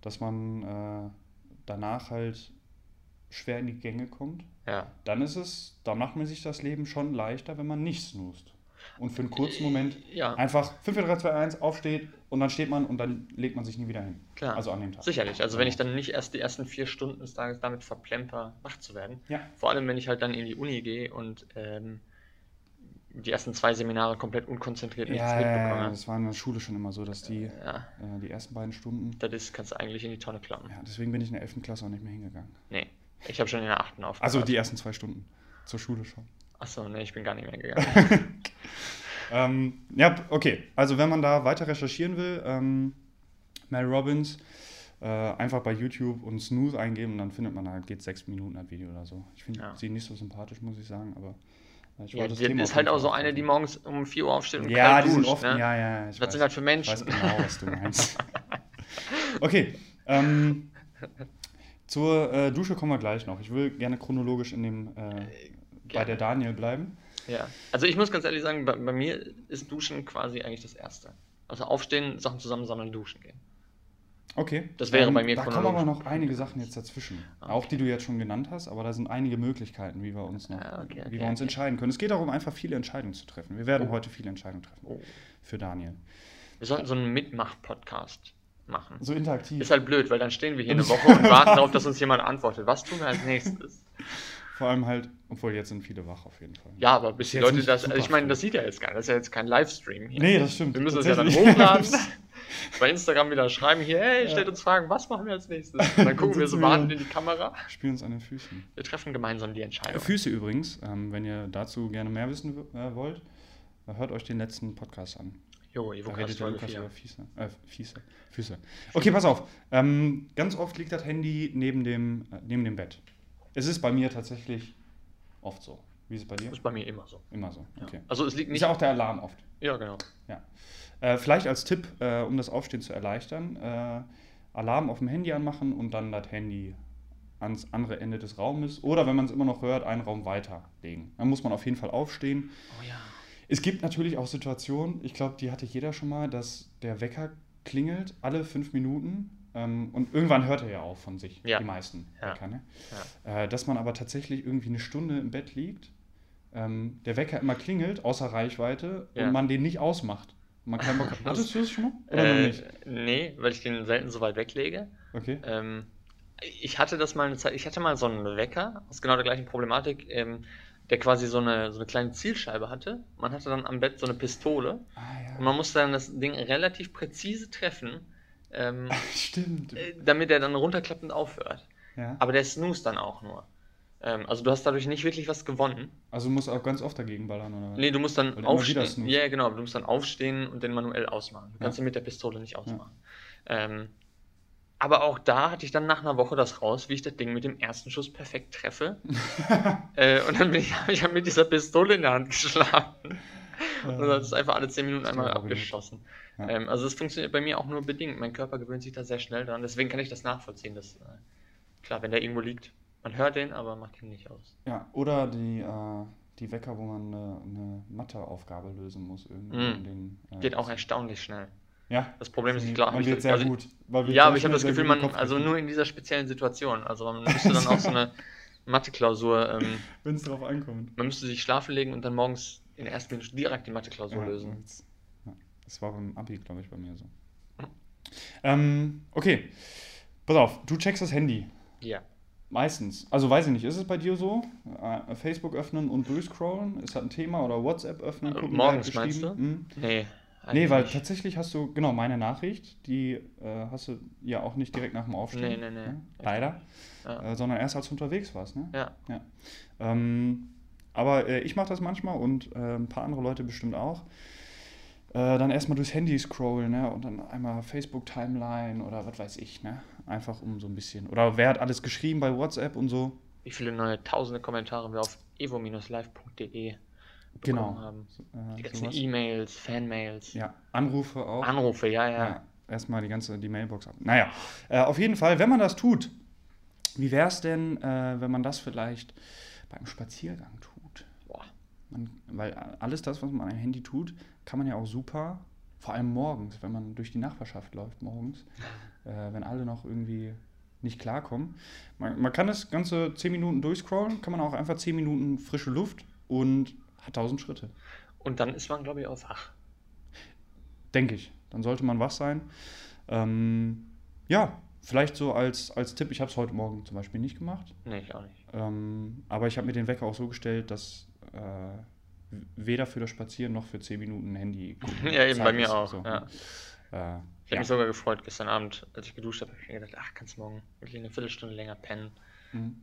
[SPEAKER 2] dass man äh, danach halt schwer in die Gänge kommt,
[SPEAKER 1] Ja.
[SPEAKER 2] dann ist es, da macht man sich das Leben schon leichter, wenn man nicht snoost. Und für einen kurzen Moment
[SPEAKER 1] Ja,
[SPEAKER 2] einfach 5, 4, 3, 2, 1 aufsteht und dann steht man und dann legt man sich nie wieder hin.
[SPEAKER 1] klar.
[SPEAKER 2] Also an dem Tag.
[SPEAKER 1] Sicherlich. Also wenn ich dann nicht erst die ersten vier Stunden des Tages damit verplemper, wach zu werden.
[SPEAKER 2] Ja.
[SPEAKER 1] Vor allem, wenn ich halt dann in die Uni gehe und ähm, die ersten zwei Seminare komplett unkonzentriert nichts
[SPEAKER 2] Ja, ja, ja,
[SPEAKER 1] mitbekomme.
[SPEAKER 2] das war in der Schule schon immer so, dass die,
[SPEAKER 1] Ja,
[SPEAKER 2] äh, die ersten beiden Stunden,
[SPEAKER 1] das ist, kannst du eigentlich in die Tonne klappen.
[SPEAKER 2] ja, deswegen bin ich in der 11. Klasse auch nicht mehr hingegangen.
[SPEAKER 1] Nee, ich habe schon in der achten aufgehört.
[SPEAKER 2] Also die ersten zwei Stunden zur Schule schon.
[SPEAKER 1] Achso, nee, ich bin gar nicht mehr gegangen.
[SPEAKER 2] Ähm, ja, okay. Also wenn man da weiter recherchieren will, ähm, Mel Robbins, äh, einfach bei YouTube und Snooze eingeben, dann findet man, da geht sechs Minuten ein Video oder so. Ich finde
[SPEAKER 1] Ja.
[SPEAKER 2] sie nicht so sympathisch, muss ich sagen, aber äh, ich
[SPEAKER 1] ja,
[SPEAKER 2] das
[SPEAKER 1] die
[SPEAKER 2] Thema
[SPEAKER 1] ist halt auch so eine, die morgens um 4 Uhr aufsteht und
[SPEAKER 2] Ja,
[SPEAKER 1] kalt
[SPEAKER 2] die sind
[SPEAKER 1] duscht,
[SPEAKER 2] oft,
[SPEAKER 1] ne?
[SPEAKER 2] ja, ja. Ich
[SPEAKER 1] Das
[SPEAKER 2] weiß,
[SPEAKER 1] sind halt für
[SPEAKER 2] ich
[SPEAKER 1] Menschen.
[SPEAKER 2] weiß genau, was du meinst. Okay, ähm, zur äh, Dusche kommen wir gleich noch. Ich will gerne chronologisch in dem, äh, bei der Daniel bleiben.
[SPEAKER 1] Ja, also ich muss ganz ehrlich sagen, bei, bei mir ist Duschen quasi eigentlich das Erste. Also aufstehen, Sachen zusammensammeln, duschen gehen. Okay. Das wäre
[SPEAKER 2] ähm,
[SPEAKER 1] bei mir
[SPEAKER 2] Da kommen aber noch einige Sachen jetzt dazwischen.
[SPEAKER 1] Okay. Das wäre bei mir
[SPEAKER 2] Da kommen aber noch einige Sachen jetzt dazwischen.
[SPEAKER 1] Okay.
[SPEAKER 2] Auch die du jetzt schon genannt hast, aber da sind einige Möglichkeiten, wie wir uns noch,
[SPEAKER 1] Ah, okay,
[SPEAKER 2] wie
[SPEAKER 1] okay,
[SPEAKER 2] wir uns entscheiden können. Es geht darum, einfach viele Entscheidungen zu treffen. Wir werden
[SPEAKER 1] Oh.
[SPEAKER 2] heute viele Entscheidungen treffen
[SPEAKER 1] Oh.
[SPEAKER 2] für Daniel.
[SPEAKER 1] Wir sollten so einen Mitmach-Podcast machen.
[SPEAKER 2] So interaktiv.
[SPEAKER 1] Ist halt blöd, weil dann stehen wir hier eine Woche und warten darauf, dass uns jemand antwortet. Was tun wir als nächstes?
[SPEAKER 2] Vor allem halt, obwohl jetzt sind viele wach auf jeden Fall.
[SPEAKER 1] Ja, aber bis die
[SPEAKER 2] Jetzt
[SPEAKER 1] Leute das. Also ich meine, das sieht ja jetzt gar nicht. Das ist ja jetzt kein Livestream hier.
[SPEAKER 2] Nee, das stimmt.
[SPEAKER 1] Wir müssen es ja dann hochladen. Bei Instagram wieder schreiben hier, hey,
[SPEAKER 2] Ja.
[SPEAKER 1] stellt uns Fragen, was machen wir als nächstes? Und dann gucken wir so
[SPEAKER 2] sitzen wir
[SPEAKER 1] warten
[SPEAKER 2] dann.
[SPEAKER 1] in die Kamera.
[SPEAKER 2] Spielen uns an den Füßen.
[SPEAKER 1] Wir treffen gemeinsam die Entscheidung.
[SPEAKER 2] Füße übrigens, ähm, wenn ihr dazu gerne mehr wissen äh, wollt, hört euch den letzten Podcast an.
[SPEAKER 1] Jo,
[SPEAKER 2] Da
[SPEAKER 1] Evocast
[SPEAKER 2] redet der Lukas
[SPEAKER 1] 4.
[SPEAKER 2] über Füße. Äh, Füße. Füße. Okay, pass auf. Ähm, ganz oft liegt das Handy neben dem, äh, neben dem Bett. Es ist bei mir tatsächlich oft so. Wie ist es bei dir?
[SPEAKER 1] Das ist bei mir immer so.
[SPEAKER 2] Immer so.
[SPEAKER 1] Ja.
[SPEAKER 2] Okay.
[SPEAKER 1] Also es liegt
[SPEAKER 2] Ist
[SPEAKER 1] nicht.
[SPEAKER 2] ja auch der Alarm oft.
[SPEAKER 1] Ja, genau.
[SPEAKER 2] Äh, vielleicht als Tipp, äh, um das Aufstehen zu erleichtern, äh, Alarm auf dem Handy anmachen und dann das Handy ans andere Ende des Raumes oder wenn man es immer noch hört, einen Raum weiter legen. Dann muss man auf jeden Fall aufstehen.
[SPEAKER 1] Oh ja.
[SPEAKER 2] Es gibt natürlich auch Situationen, ich glaube, die hatte jeder schon mal, dass der Wecker klingelt alle fünf Minuten und irgendwann hört er ja auf von sich,
[SPEAKER 1] Ja.
[SPEAKER 2] die meisten
[SPEAKER 1] Ja.
[SPEAKER 2] Wecker. Ne? Äh, dass man aber tatsächlich irgendwie eine Stunde im Bett liegt, ähm, der Wecker immer klingelt, außer Reichweite,
[SPEAKER 1] Ja.
[SPEAKER 2] und man den nicht ausmacht. Man keinen Bock hat. Hattest du das schon mal? Oder noch
[SPEAKER 1] Äh,
[SPEAKER 2] nicht?
[SPEAKER 1] nee, weil ich den selten so weit weglege.
[SPEAKER 2] Okay.
[SPEAKER 1] Ähm, ich hatte das mal eine Zeit, ich hatte mal so einen Wecker aus genau der gleichen Problematik, ähm, der quasi so eine, so eine kleine Zielscheibe hatte. Man hatte dann am Bett so eine Pistole
[SPEAKER 2] Ah
[SPEAKER 1] und
[SPEAKER 2] ja.
[SPEAKER 1] man musste dann das Ding relativ präzise treffen, ähm,
[SPEAKER 2] Stimmt.
[SPEAKER 1] äh, damit er dann runterklappt und aufhört.
[SPEAKER 2] Ja.
[SPEAKER 1] Aber der snoost dann auch nur. Ähm, also du hast dadurch nicht wirklich was gewonnen.
[SPEAKER 2] Also du musst auch ganz oft dagegen ballern, oder?
[SPEAKER 1] Nee, du musst dann
[SPEAKER 2] Weil der immer wieder
[SPEAKER 1] aufstehen. Ja, genau, du musst dann aufstehen und den manuell ausmachen. Du
[SPEAKER 2] Ja.
[SPEAKER 1] kannst ihn mit der Pistole nicht ausmachen. Ähm, aber auch da hatte ich dann nach einer Woche das raus, wie ich das Ding mit dem ersten Schuss perfekt treffe. äh, und dann bin ich, hab ich mit dieser Pistole in der Hand geschlagen. Und dann ist einfach alle 10 Minuten einmal abgeschossen.
[SPEAKER 2] Ja.
[SPEAKER 1] Ähm, also es funktioniert bei mir auch nur bedingt. Mein Körper gewöhnt sich da sehr schnell dran. Deswegen kann ich das nachvollziehen. Dass, äh, klar, wenn der irgendwo liegt, man hört den, aber macht ihn nicht aus.
[SPEAKER 2] Ja, oder die, äh, die Wecker, wo man eine, eine Matheaufgabe lösen muss. Irgendwie
[SPEAKER 1] Mm.
[SPEAKER 2] den, äh,
[SPEAKER 1] Geht auch erstaunlich schnell.
[SPEAKER 2] Ja,
[SPEAKER 1] Das Problem ist, ich glaube,
[SPEAKER 2] man wird sehr
[SPEAKER 1] also,
[SPEAKER 2] gut.
[SPEAKER 1] Ja, aber ich habe das Gefühl, man, also nur in dieser speziellen Situation. Also man müsste dann auch so eine Mathe-Klausur, ähm,
[SPEAKER 2] Wenn es drauf ankommt.
[SPEAKER 1] man müsste sich schlafen legen und dann morgens in der ersten Minute direkt die Mathe-Klausur
[SPEAKER 2] Ja,
[SPEAKER 1] lösen.
[SPEAKER 2] jetzt- ja. Das war beim Abi, glaube ich, bei mir so. Ähm, okay. Pass auf, du checkst das Handy.
[SPEAKER 1] Ja.
[SPEAKER 2] Meistens. Also weiß ich nicht, ist es bei dir so? Äh, Facebook öffnen und durchscrollen? Ist das ein Thema? Oder WhatsApp öffnen?
[SPEAKER 1] Äh,
[SPEAKER 2] gucken,
[SPEAKER 1] morgens meinst du?
[SPEAKER 2] Hm?
[SPEAKER 1] Nee.
[SPEAKER 2] Nee, weil tatsächlich hast du, genau, meine Nachricht, die äh, hast du ja auch nicht direkt nach dem Aufstehen.
[SPEAKER 1] Nee, nee, nee.
[SPEAKER 2] Ne? Leider.
[SPEAKER 1] Ja.
[SPEAKER 2] Äh, sondern erst als du unterwegs warst, ne?
[SPEAKER 1] Ja.
[SPEAKER 2] Ähm, aber äh, ich mache das manchmal und äh, ein paar andere Leute bestimmt auch. Äh, dann erstmal durchs Handy scrollen ne? und dann einmal Facebook-Timeline oder was weiß ich. Ne? Einfach um so ein bisschen. Oder wer hat alles geschrieben bei WhatsApp und so.
[SPEAKER 1] Wie viele neue tausende Kommentare wir auf evo-live.de bekommen
[SPEAKER 2] Genau.
[SPEAKER 1] haben.
[SPEAKER 2] Äh,
[SPEAKER 1] Die ganzen
[SPEAKER 2] sowas.
[SPEAKER 1] E-Mails, Fanmails,
[SPEAKER 2] Ja, Anrufe auch.
[SPEAKER 1] Anrufe, ja, ja.
[SPEAKER 2] Ja, erstmal die ganze die Mailbox ab. Naja, äh, auf jeden Fall, wenn man das tut, wie wäre es denn, äh, wenn man das vielleicht beim Spaziergang tut? Man, weil alles das, was man am Handy tut, kann man ja auch super, vor allem morgens, wenn man durch die Nachbarschaft läuft morgens, äh, wenn alle noch irgendwie nicht klarkommen. Man, man kann das ganze 10 Minuten durchscrollen, kann man auch einfach 10 Minuten frische Luft und hat 1000 Schritte.
[SPEAKER 1] Und dann ist man, glaube ich, auch wach.
[SPEAKER 2] Denke ich. Dann sollte man wach sein. Ähm, ja, vielleicht so als, als Tipp, ich habe es heute Morgen zum Beispiel nicht gemacht,
[SPEAKER 1] Nee, ich auch nicht.
[SPEAKER 2] ähm, aber ich habe mir den Wecker auch so gestellt, dass äh, weder für das Spazieren noch für 10 Minuten Handy.
[SPEAKER 1] Ja, eben bei mir
[SPEAKER 2] ist.
[SPEAKER 1] auch,
[SPEAKER 2] So,
[SPEAKER 1] ja.
[SPEAKER 2] Äh,
[SPEAKER 1] Ich habe
[SPEAKER 2] ja.
[SPEAKER 1] mich sogar gefreut, gestern Abend, als ich geduscht habe, habe ich mir gedacht, ach, kannst morgen wirklich eine Viertelstunde länger pennen.
[SPEAKER 2] Mhm.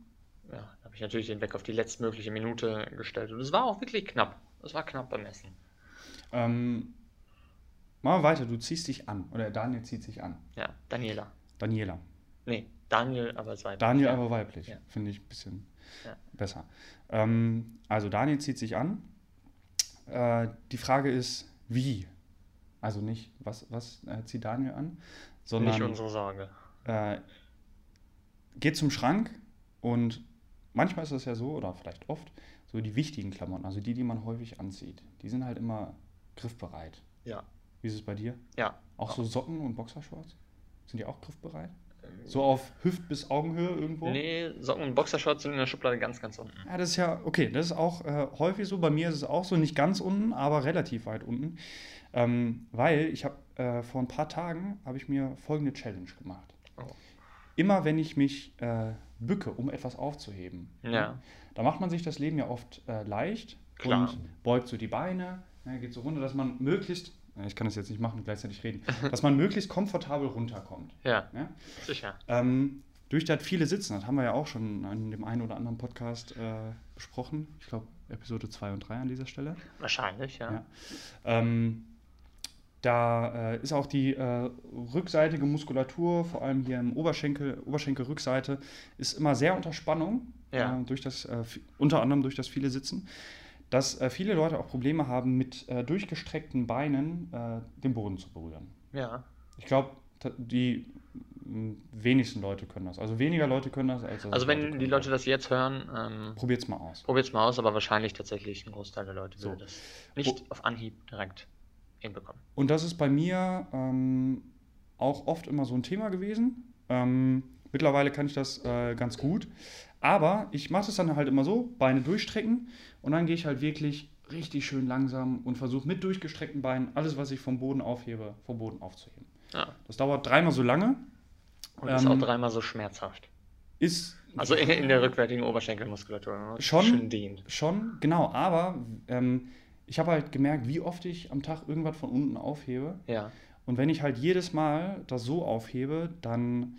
[SPEAKER 1] Ja, da habe ich natürlich den Wecker auf die letztmögliche Minute gestellt. Und es war auch wirklich knapp. Es war knapp beim Essen.
[SPEAKER 2] Ähm, machen wir weiter, du ziehst dich an. Oder Daniel zieht sich an.
[SPEAKER 1] Ja, Daniela.
[SPEAKER 2] Daniela.
[SPEAKER 1] Nee, Daniel, aber war
[SPEAKER 2] Daniel aber weiblich.
[SPEAKER 1] Ja.
[SPEAKER 2] Finde ich ein bisschen
[SPEAKER 1] Ja.
[SPEAKER 2] besser. Ähm, also Daniel zieht sich an. Äh, die Frage ist, wie? Also nicht, was, was äh, zieht Daniel an, sondern
[SPEAKER 1] Nicht unsere Sorge.
[SPEAKER 2] äh, geht zum Schrank und manchmal ist es ja so, oder vielleicht oft, so die wichtigen Klamotten, also die, die man häufig anzieht, die sind halt immer griffbereit.
[SPEAKER 1] Ja.
[SPEAKER 2] Wie ist es bei dir?
[SPEAKER 1] Ja.
[SPEAKER 2] Auch so Socken und Boxershorts? Sind die auch griffbereit? So auf Hüft- bis Augenhöhe irgendwo?
[SPEAKER 1] Nee, Socken und Boxershorts sind in der Schublade ganz, ganz unten.
[SPEAKER 2] Ja, das ist ja, okay, das ist auch äh, häufig so. Bei mir ist es auch so, nicht ganz unten, aber relativ weit unten. Ähm, weil ich habe äh, vor ein paar Tagen, habe ich mir folgende Challenge gemacht.
[SPEAKER 1] Oh.
[SPEAKER 2] Immer wenn ich mich äh, bücke, um etwas aufzuheben,
[SPEAKER 1] Ja.
[SPEAKER 2] da macht man sich das Leben ja oft äh, leicht
[SPEAKER 1] Klar.
[SPEAKER 2] und beugt so die Beine, ne, geht so runter, dass man möglichst, ich kann das jetzt nicht machen, gleichzeitig reden, dass man möglichst komfortabel runterkommt.
[SPEAKER 1] Ja,
[SPEAKER 2] Ja?
[SPEAKER 1] sicher.
[SPEAKER 2] Ähm, durch das viele Sitzen, das haben wir ja auch schon in dem einen oder anderen Podcast äh, besprochen. Ich glaube, Episode 2 und 3 an dieser Stelle.
[SPEAKER 1] Wahrscheinlich, ja.
[SPEAKER 2] Ja. Ähm, da äh, ist auch die äh, rückseitige Muskulatur, vor allem hier im Oberschenkel, Oberschenkelrückseite, ist immer sehr unter Spannung,
[SPEAKER 1] Ja.
[SPEAKER 2] äh, durch das, äh, unter anderem durch das viele Sitzen, dass äh, viele Leute auch Probleme haben, mit äh, durchgestreckten Beinen äh, den Boden zu berühren.
[SPEAKER 1] Ja.
[SPEAKER 2] Ich glaube, die wenigsten Leute können das. Also weniger Leute können das, als
[SPEAKER 1] Also wenn die
[SPEAKER 2] können.
[SPEAKER 1] Leute das jetzt hören, ähm,
[SPEAKER 2] Probiert's mal aus.
[SPEAKER 1] probiert's mal aus, aber wahrscheinlich tatsächlich ein Großteil der Leute
[SPEAKER 2] So.
[SPEAKER 1] würde das nicht auf Anhieb direkt hinbekommen.
[SPEAKER 2] Und das ist bei mir ähm, auch oft immer so ein Thema gewesen. Ähm, mittlerweile kann ich das äh, ganz gut. Aber ich mache es dann halt immer so, Beine durchstrecken und dann gehe ich halt wirklich richtig schön langsam und versuche mit durchgestreckten Beinen alles, was ich vom Boden aufhebe, vom Boden aufzuheben.
[SPEAKER 1] Ja.
[SPEAKER 2] Das dauert dreimal so lange.
[SPEAKER 1] Und ist
[SPEAKER 2] Ähm,
[SPEAKER 1] auch dreimal so schmerzhaft.
[SPEAKER 2] Ist
[SPEAKER 1] Also in, in der rückwärtigen Oberschenkelmuskulatur. ne?
[SPEAKER 2] Schon?
[SPEAKER 1] Schön dehnt.
[SPEAKER 2] Schon, genau, aber ähm, ich habe halt gemerkt, wie oft ich am Tag irgendwas von unten aufhebe.
[SPEAKER 1] Ja.
[SPEAKER 2] Und wenn ich halt jedes Mal das so aufhebe, dann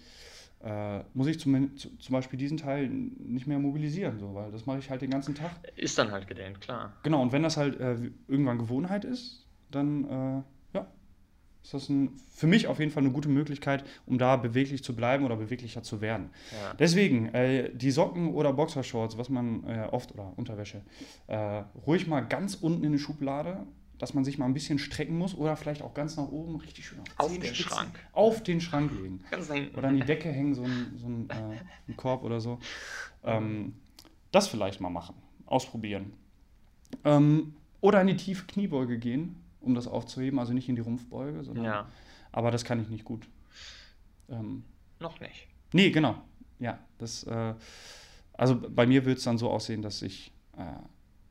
[SPEAKER 2] äh, muss ich zum, zu- zum Beispiel diesen Teil nicht mehr mobilisieren, so, weil das mache ich halt den ganzen Tag.
[SPEAKER 1] Ist dann halt gedehnt, klar.
[SPEAKER 2] Genau, und wenn das halt äh, irgendwann Gewohnheit ist, dann äh, ja, ist das ein, für mich auf jeden Fall eine gute Möglichkeit, um da beweglich zu bleiben oder beweglicher zu werden.
[SPEAKER 1] Ja.
[SPEAKER 2] Deswegen, äh, die Socken oder Boxershorts, was man äh, oft, oder Unterwäsche, äh, ruhig mal ganz unten in die Schublade, dass man sich mal ein bisschen strecken muss oder vielleicht auch ganz nach oben richtig schön
[SPEAKER 1] Auf
[SPEAKER 2] Zehen
[SPEAKER 1] den
[SPEAKER 2] spitzen,
[SPEAKER 1] Schrank.
[SPEAKER 2] Auf den Schrank legen. Oder an die Decke hängen, so ein, so ein, äh, ein Korb oder so. Ähm, das vielleicht mal machen. Ausprobieren. Ähm, oder in die tiefe Kniebeuge gehen, um das aufzuheben. Also nicht in die Rumpfbeuge, sondern.
[SPEAKER 1] Ja.
[SPEAKER 2] Aber das kann ich nicht gut. Ähm,
[SPEAKER 1] Noch nicht.
[SPEAKER 2] Nee, genau. Ja, das, äh, also bei mir wird es dann so aussehen, dass ich, äh,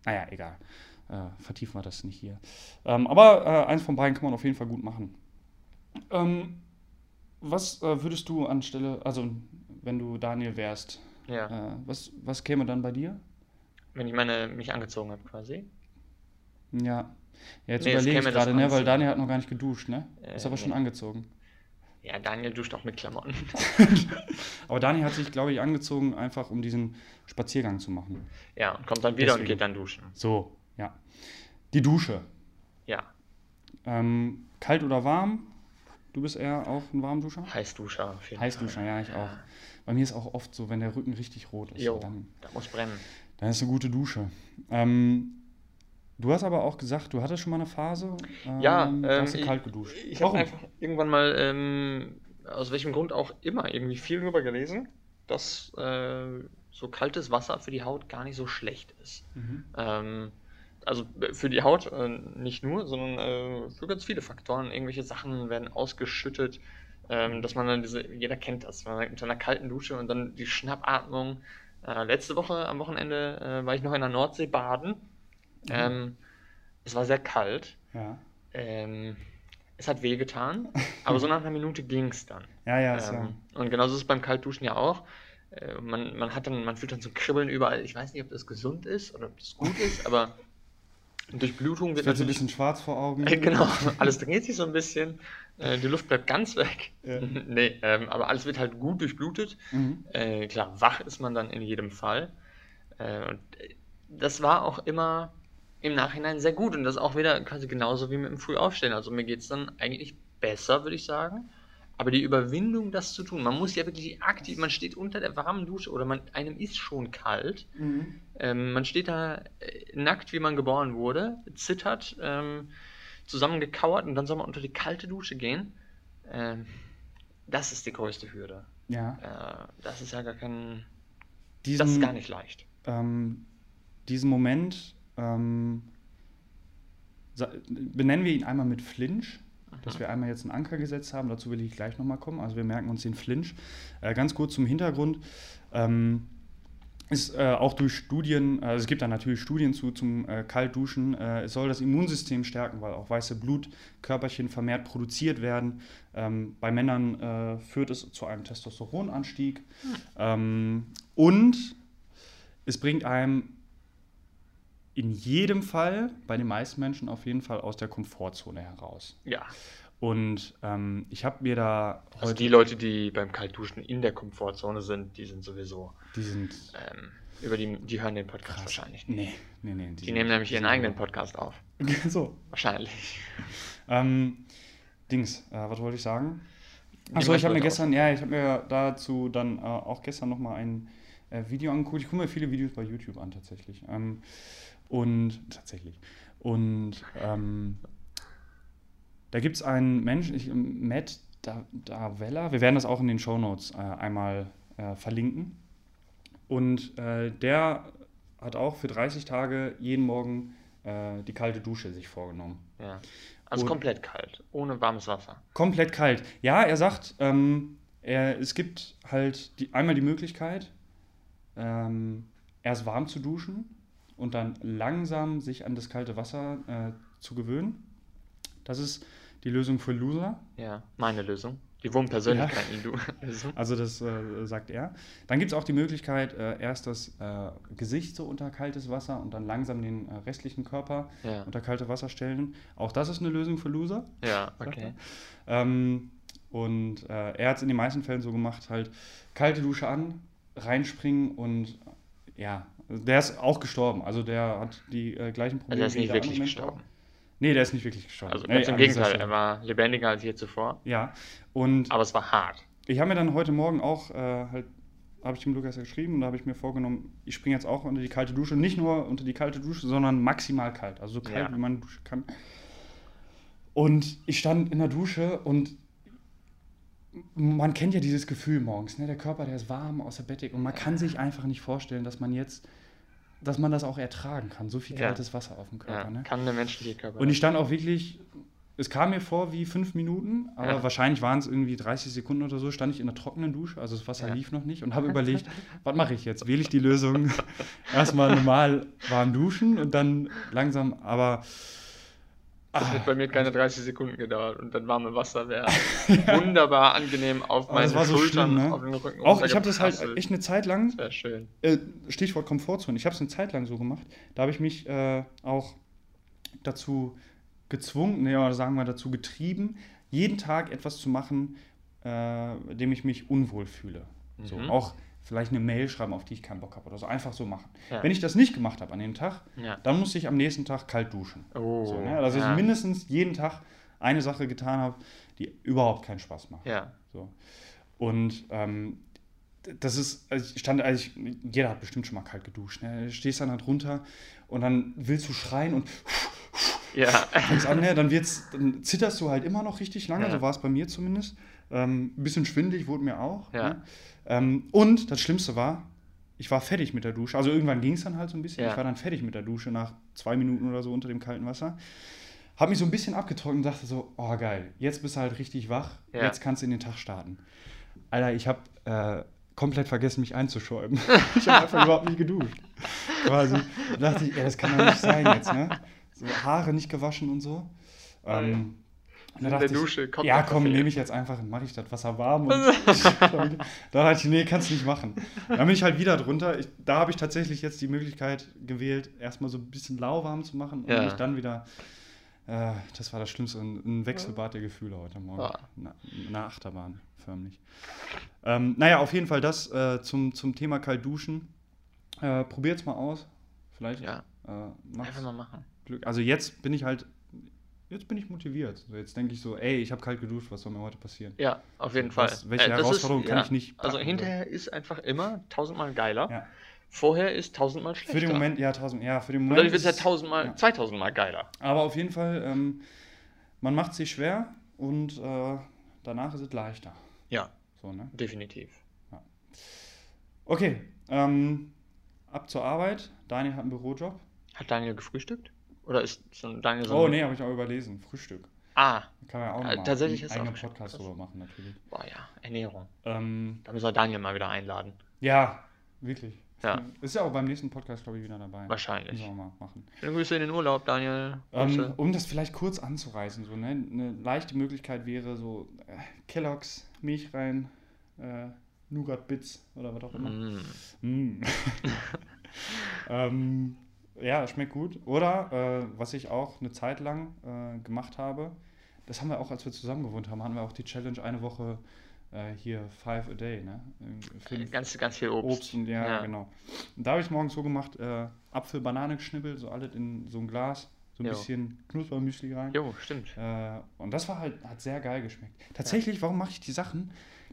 [SPEAKER 2] naja, egal. Äh, vertiefen wir das nicht hier. Ähm, aber äh, eins von beiden kann man auf jeden Fall gut machen. Ähm, was äh, würdest du anstelle, also wenn du Daniel wärst,
[SPEAKER 1] Ja.
[SPEAKER 2] äh, was, was käme dann bei dir?
[SPEAKER 1] Wenn ich meine mich angezogen habe quasi.
[SPEAKER 2] Ja, ja jetzt
[SPEAKER 1] Nee,
[SPEAKER 2] überlege ich gerade, ne, weil. Daniel hat noch gar nicht geduscht, ne?
[SPEAKER 1] Äh,
[SPEAKER 2] Ist aber schon
[SPEAKER 1] nee.
[SPEAKER 2] angezogen.
[SPEAKER 1] Ja, Daniel duscht auch mit Klamotten.
[SPEAKER 2] Aber Daniel hat sich, glaube ich, angezogen, einfach um diesen Spaziergang zu machen.
[SPEAKER 1] Ja, und kommt dann wieder und
[SPEAKER 2] Deswegen.
[SPEAKER 1] geht dann duschen.
[SPEAKER 2] So, ja. Die Dusche.
[SPEAKER 1] Ja,
[SPEAKER 2] Ähm, kalt oder warm? Du bist eher auch ein Warmduscher?
[SPEAKER 1] Heißduscher auf jeden
[SPEAKER 2] Heißduscher, ja, ich auch. Bei mir ist auch oft so, wenn der Rücken richtig rot ist,
[SPEAKER 1] Jo,
[SPEAKER 2] dann,
[SPEAKER 1] da muss brennen.
[SPEAKER 2] dann ist eine gute Dusche. Ähm, du hast aber auch gesagt, du hattest schon mal eine Phase, ähm,
[SPEAKER 1] Ja,
[SPEAKER 2] da hast du
[SPEAKER 1] ähm,
[SPEAKER 2] kalt geduscht.
[SPEAKER 1] Ich habe einfach irgendwann mal, ähm, aus welchem Grund auch immer, irgendwie viel drüber gelesen, dass äh, so kaltes Wasser für die Haut gar nicht so schlecht ist.
[SPEAKER 2] Mhm.
[SPEAKER 1] Also äh, für die Haut äh, nicht nur, sondern äh, für ganz viele Faktoren. Irgendwelche Sachen werden ausgeschüttet, ähm, dass man dann diese, jeder kennt das, man mit einer kalten Dusche und dann die Schnappatmung. Äh, letzte Woche am Wochenende äh, war ich noch in der Nordsee baden. Ähm, es war sehr kalt.
[SPEAKER 2] Ja,
[SPEAKER 1] Ähm, es hat wehgetan, aber so nach einer Minute ging es dann.
[SPEAKER 2] ja, ja, ist ja.
[SPEAKER 1] Ähm, und genauso ist es beim Kaltduschen ja auch. Äh, man, man hat dann, man fühlt dann so Kribbeln überall. Ich weiß nicht, ob das gesund ist oder ob das gut ist, aber Durchblutung wird
[SPEAKER 2] so ein
[SPEAKER 1] natürlich.
[SPEAKER 2] bisschen schwarz vor Augen.
[SPEAKER 1] Äh, genau, alles dreht sich so ein bisschen. Äh, die Luft bleibt ganz weg.
[SPEAKER 2] Ja.
[SPEAKER 1] nee, ähm, aber alles wird halt gut durchblutet.
[SPEAKER 2] Mhm.
[SPEAKER 1] Äh, klar, wach ist man dann in jedem Fall. Äh, und das war auch immer im Nachhinein sehr gut. Und das auch wieder quasi genauso wie mit dem Frühaufstehen. Also mir geht es dann eigentlich besser, würde ich sagen. Aber die Überwindung, das zu tun, man muss ja wirklich aktiv, man steht unter der warmen Dusche oder man, einem ist schon kalt.
[SPEAKER 2] Mhm.
[SPEAKER 1] Ähm, man steht da äh, nackt, wie man geboren wurde, zittert, ähm, zusammengekauert und dann soll man unter die kalte Dusche gehen. Ähm, das ist die größte Hürde.
[SPEAKER 2] Ja.
[SPEAKER 1] Äh, das ist ja gar kein.
[SPEAKER 2] Diesen,
[SPEAKER 1] Das ist gar nicht leicht.
[SPEAKER 2] ähm, diesen Moment, ähm, benennen wir ihn einmal mit Flinch. Dass wir einmal jetzt einen Anker gesetzt haben. Dazu will ich gleich nochmal kommen. Also wir merken uns den Flinch. Äh, ganz kurz zum Hintergrund. Ähm, ist äh, auch durch Studien, also es gibt da natürlich Studien zu zum äh, Kaltduschen, äh, es soll das Immunsystem stärken, weil auch weiße Blutkörperchen vermehrt produziert werden. Ähm, bei Männern äh, führt es zu einem Testosteronanstieg. Hm. Ähm, und es bringt einem in jedem Fall, bei den meisten Menschen auf jeden Fall aus der Komfortzone heraus.
[SPEAKER 1] Ja.
[SPEAKER 2] Und ähm, ich habe mir da
[SPEAKER 1] heute. Also die Leute, die beim Kaltduschen in der Komfortzone sind, die sind sowieso.
[SPEAKER 2] Die sind.
[SPEAKER 1] Ähm, über die, die hören den Podcast krass. wahrscheinlich
[SPEAKER 2] nicht. Nee, nee, nee.
[SPEAKER 1] Die, die nehmen nämlich ihren eigenen Podcast auf.
[SPEAKER 2] so.
[SPEAKER 1] Wahrscheinlich.
[SPEAKER 2] Ähm, Dings, äh, was wollte ich sagen? Achso, ich habe mir gestern, ja, ich habe mir dazu dann äh, auch gestern nochmal ein äh, Video angeguckt. Ich gucke mir viele Videos bei YouTube an, tatsächlich. Ähm, und tatsächlich. Und ähm, da gibt es einen Menschen, ich, Matt Davella, wir werden das auch in den Show Notes äh, einmal äh, verlinken. Und äh, der hat auch für 30 Tage jeden Morgen äh, die kalte Dusche sich vorgenommen.
[SPEAKER 1] Ja. Also Und komplett kalt, ohne warmes Wasser.
[SPEAKER 2] Komplett kalt. Ja, er sagt, ähm, er, es gibt halt die, einmal die Möglichkeit, ähm, erst warm zu duschen und dann langsam sich an das kalte Wasser äh, zu gewöhnen. Das ist die Lösung für Loser.
[SPEAKER 1] Ja, meine Lösung. Die Wurmpersönlichkeit ja. in du.
[SPEAKER 2] also das äh, sagt er. Dann gibt es auch die Möglichkeit, äh, erst das äh, Gesicht so unter kaltes Wasser und dann langsam den äh, restlichen Körper ja. unter kalte Wasser stellen. Auch das ist eine Lösung für Loser.
[SPEAKER 1] Ja, okay.
[SPEAKER 2] Ähm, und äh, er hat es in den meisten Fällen so gemacht, halt kalte Dusche an, reinspringen und ja, der ist auch gestorben. Also der hat die äh, gleichen Probleme.
[SPEAKER 1] Also der ist nicht wirklich gestorben. Auch.
[SPEAKER 2] Nee, der ist nicht wirklich gestorben.
[SPEAKER 1] Also ganz nee, im Gegenteil, er war lebendiger als je zuvor.
[SPEAKER 2] Ja. Und
[SPEAKER 1] Aber es war hart.
[SPEAKER 2] Ich habe mir dann heute Morgen auch äh, halt, habe ich dem Lukas ja geschrieben und da habe ich mir vorgenommen, ich springe jetzt auch unter die kalte Dusche. Nicht nur unter die kalte Dusche, sondern maximal kalt. Also so kalt, ja. wie man duschen kann. Und ich stand in der Dusche und man kennt ja dieses Gefühl morgens, ne? Der Körper, der ist warm aus der Bettig und man kann sich einfach nicht vorstellen, dass man jetzt dass man das auch ertragen kann. So viel kaltes ja. Wasser auf dem Körper. Ja, ne?
[SPEAKER 1] Kann der menschliche Körper.
[SPEAKER 2] Und ich stand auch wirklich, es kam mir vor wie fünf Minuten, aber ja. wahrscheinlich waren es irgendwie 30 Sekunden oder so, stand ich in der trockenen Dusche, also das Wasser lief noch nicht und habe überlegt, was mache ich jetzt? Wähle ich die Lösung erstmal normal warm duschen und dann langsam, aber
[SPEAKER 1] das ah, hätte bei mir keine 30 Sekunden gedauert und dann warme Wasser wäre wunderbar angenehm auf meine
[SPEAKER 2] so Schultern, schlimm, ne?
[SPEAKER 1] auf den Rücken.
[SPEAKER 2] Auch ich habe das halt echt eine Zeit lang.
[SPEAKER 1] Sehr schön.
[SPEAKER 2] Äh, Stichwort Komfortzone. Ich habe es eine Zeit lang so gemacht. Da habe ich mich äh, auch dazu gezwungen, ne, oder sagen wir dazu getrieben, jeden Tag etwas zu machen, äh, dem ich mich unwohl fühle. Mhm. So auch vielleicht eine Mail schreiben, auf die ich keinen Bock habe oder so. Einfach so machen. Ja. Wenn ich das nicht gemacht habe an dem Tag, ja. dann muss ich am nächsten Tag kalt duschen.
[SPEAKER 1] Oh,
[SPEAKER 2] so, ne? Also ja. ich mindestens jeden Tag eine Sache getan habe, die überhaupt keinen Spaß macht.
[SPEAKER 1] Ja.
[SPEAKER 2] So. Und ähm, das ist, also ich stand, also ich, jeder hat bestimmt schon mal kalt geduscht. Ne? Du stehst dann da drunter und dann willst du schreien und
[SPEAKER 1] ja.
[SPEAKER 2] an, ne? dann, wird's, dann zitterst du halt immer noch richtig lange, so war es bei mir zumindest. Ähm, ein bisschen schwindelig wurde mir auch.
[SPEAKER 1] Ja.
[SPEAKER 2] Ne? Ähm, und das Schlimmste war, ich war fertig mit der Dusche. Also irgendwann ging es dann halt so ein bisschen. Ja. Ich war dann fertig mit der Dusche nach zwei Minuten oder so unter dem kalten Wasser. Habe mich so ein bisschen abgetrocknet und dachte so, oh geil, jetzt bist du halt richtig wach, ja. jetzt kannst du in den Tag starten. Alter, ich habe äh, komplett vergessen, mich einzuschäumen. ich habe einfach überhaupt nicht geduscht. Quasi. Da dachte ich, ey, das kann doch nicht sein jetzt, ne? So Haare nicht gewaschen und so. Ähm,
[SPEAKER 1] in der Dusche
[SPEAKER 2] kommt Ja, komm, nehme ich jetzt einfach, mache ich das Wasser warm. Und da dachte ich, nee, kannst du nicht machen. Dann bin ich halt wieder drunter. Ich, da habe ich tatsächlich jetzt die Möglichkeit gewählt, erstmal so ein bisschen lauwarm zu machen und
[SPEAKER 1] ja.
[SPEAKER 2] mich dann wieder. Äh, das war das Schlimmste, ein Wechselbad der Gefühle heute Morgen. Ja. Na, eine Achterbahn, förmlich. Ähm, naja, auf jeden Fall das äh, zum, zum Thema kalt duschen. Äh, es mal aus. Vielleicht.
[SPEAKER 1] Ja. Äh, Einfach mal machen.
[SPEAKER 2] Glück. Also jetzt bin ich halt jetzt bin ich motiviert. Jetzt denke ich so, ey, ich habe kalt geduscht, was soll mir heute passieren?
[SPEAKER 1] Ja, auf jeden Fall.
[SPEAKER 2] Was, welche äh, Herausforderung ist, kann ja, ich nicht
[SPEAKER 1] also packen, Also hinterher so. ist einfach immer tausendmal geiler. Ja. Vorher ist tausendmal schlechter.
[SPEAKER 2] Für den Moment, ja, tausend, ja, für den Moment.
[SPEAKER 1] Oder wird es ja tausendmal, ja. zweitausendmal geiler.
[SPEAKER 2] Aber auf jeden Fall, ähm, man macht sich schwer und äh, danach ist es leichter.
[SPEAKER 1] Ja, so, ne? definitiv. Ja.
[SPEAKER 2] Okay, ähm, ab zur Arbeit. Daniel hat einen Bürojob.
[SPEAKER 1] Hat Daniel gefrühstückt? Oder ist Daniel so
[SPEAKER 2] Oh, nee, habe ich auch überlesen. Frühstück.
[SPEAKER 1] Ah,
[SPEAKER 2] Kann man ja auch
[SPEAKER 1] Äh,
[SPEAKER 2] noch mal
[SPEAKER 1] tatsächlich
[SPEAKER 2] einen eigenen
[SPEAKER 1] schon
[SPEAKER 2] Podcast drüber machen, natürlich.
[SPEAKER 1] boah ja, Ernährung.
[SPEAKER 2] Ähm,
[SPEAKER 1] Da müssen wir Daniel mal wieder einladen.
[SPEAKER 2] ja, wirklich.
[SPEAKER 1] Ja.
[SPEAKER 2] Ist ja auch beim nächsten Podcast, glaube ich, wieder dabei.
[SPEAKER 1] Wahrscheinlich.
[SPEAKER 2] Müssen wir mal machen.
[SPEAKER 1] Schöne Grüße in den Urlaub, Daniel.
[SPEAKER 2] Ähm, um das vielleicht kurz anzureißen, so, ne? eine leichte Möglichkeit wäre so äh, Kellogg's, Milch rein, äh, Nougat Bits oder was auch immer.
[SPEAKER 1] Mm.
[SPEAKER 2] Mm. ähm, ja, schmeckt gut. Oder, äh, was ich auch eine Zeit lang äh, gemacht habe, das haben wir auch, als wir zusammen gewohnt haben, haben wir auch die Challenge eine Woche äh, hier five a day, ne? Äh, Fünf
[SPEAKER 1] Ganz, ganz viel Obst.
[SPEAKER 2] Obst und ja,
[SPEAKER 1] Ja.
[SPEAKER 2] genau. Und da habe ich es morgens so gemacht, äh, Apfel, Banane geschnippelt, so alles in so ein Glas, so ein
[SPEAKER 1] Jo.
[SPEAKER 2] bisschen Knuspermüsli rein.
[SPEAKER 1] Jo, stimmt.
[SPEAKER 2] Äh, und das war halt, hat sehr geil geschmeckt. Tatsächlich, warum mache ich die Sachen,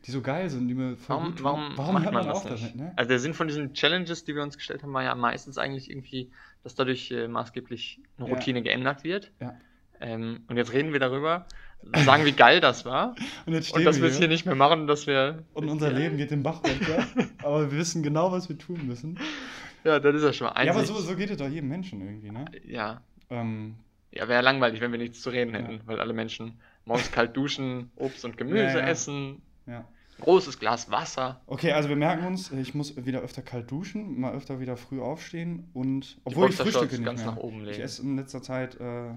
[SPEAKER 2] die so geil sind, die mir voll
[SPEAKER 1] Warum,
[SPEAKER 2] gut tun?
[SPEAKER 1] warum, macht
[SPEAKER 2] hört
[SPEAKER 1] man das
[SPEAKER 2] auf
[SPEAKER 1] nicht?
[SPEAKER 2] damit, ne?
[SPEAKER 1] Also der Sinn von diesen Challenges, die wir uns gestellt haben, war ja meistens eigentlich irgendwie, dass dadurch äh, maßgeblich eine
[SPEAKER 2] Ja.
[SPEAKER 1] Routine geändert wird.
[SPEAKER 2] Ja.
[SPEAKER 1] Ähm, und jetzt reden wir darüber, sagen, wie geil das war
[SPEAKER 2] Und jetzt
[SPEAKER 1] und
[SPEAKER 2] stehen
[SPEAKER 1] dass
[SPEAKER 2] wir
[SPEAKER 1] es hier nicht mehr machen, dass wir...
[SPEAKER 2] und unser Leben geht den Bach runter, aber wir wissen genau, was wir tun müssen.
[SPEAKER 1] Ja, das ist ja schon
[SPEAKER 2] Ja, aber
[SPEAKER 1] Einsicht.
[SPEAKER 2] so, so geht es doch jedem Menschen irgendwie, ne?
[SPEAKER 1] ja,
[SPEAKER 2] Ähm,
[SPEAKER 1] ja wäre langweilig, wenn wir nichts zu reden hätten,
[SPEAKER 2] Ja.
[SPEAKER 1] weil alle Menschen morgens kalt duschen, Obst und Gemüse
[SPEAKER 2] Ja, ja.
[SPEAKER 1] essen,
[SPEAKER 2] ja.
[SPEAKER 1] Großes Glas Wasser.
[SPEAKER 2] Okay, also wir merken uns, ich muss wieder öfter kalt duschen, mal öfter wieder früh aufstehen und obwohl ich frühstücke nicht
[SPEAKER 1] ganz
[SPEAKER 2] mehr.
[SPEAKER 1] nach oben
[SPEAKER 2] Ich esse in letzter Zeit äh,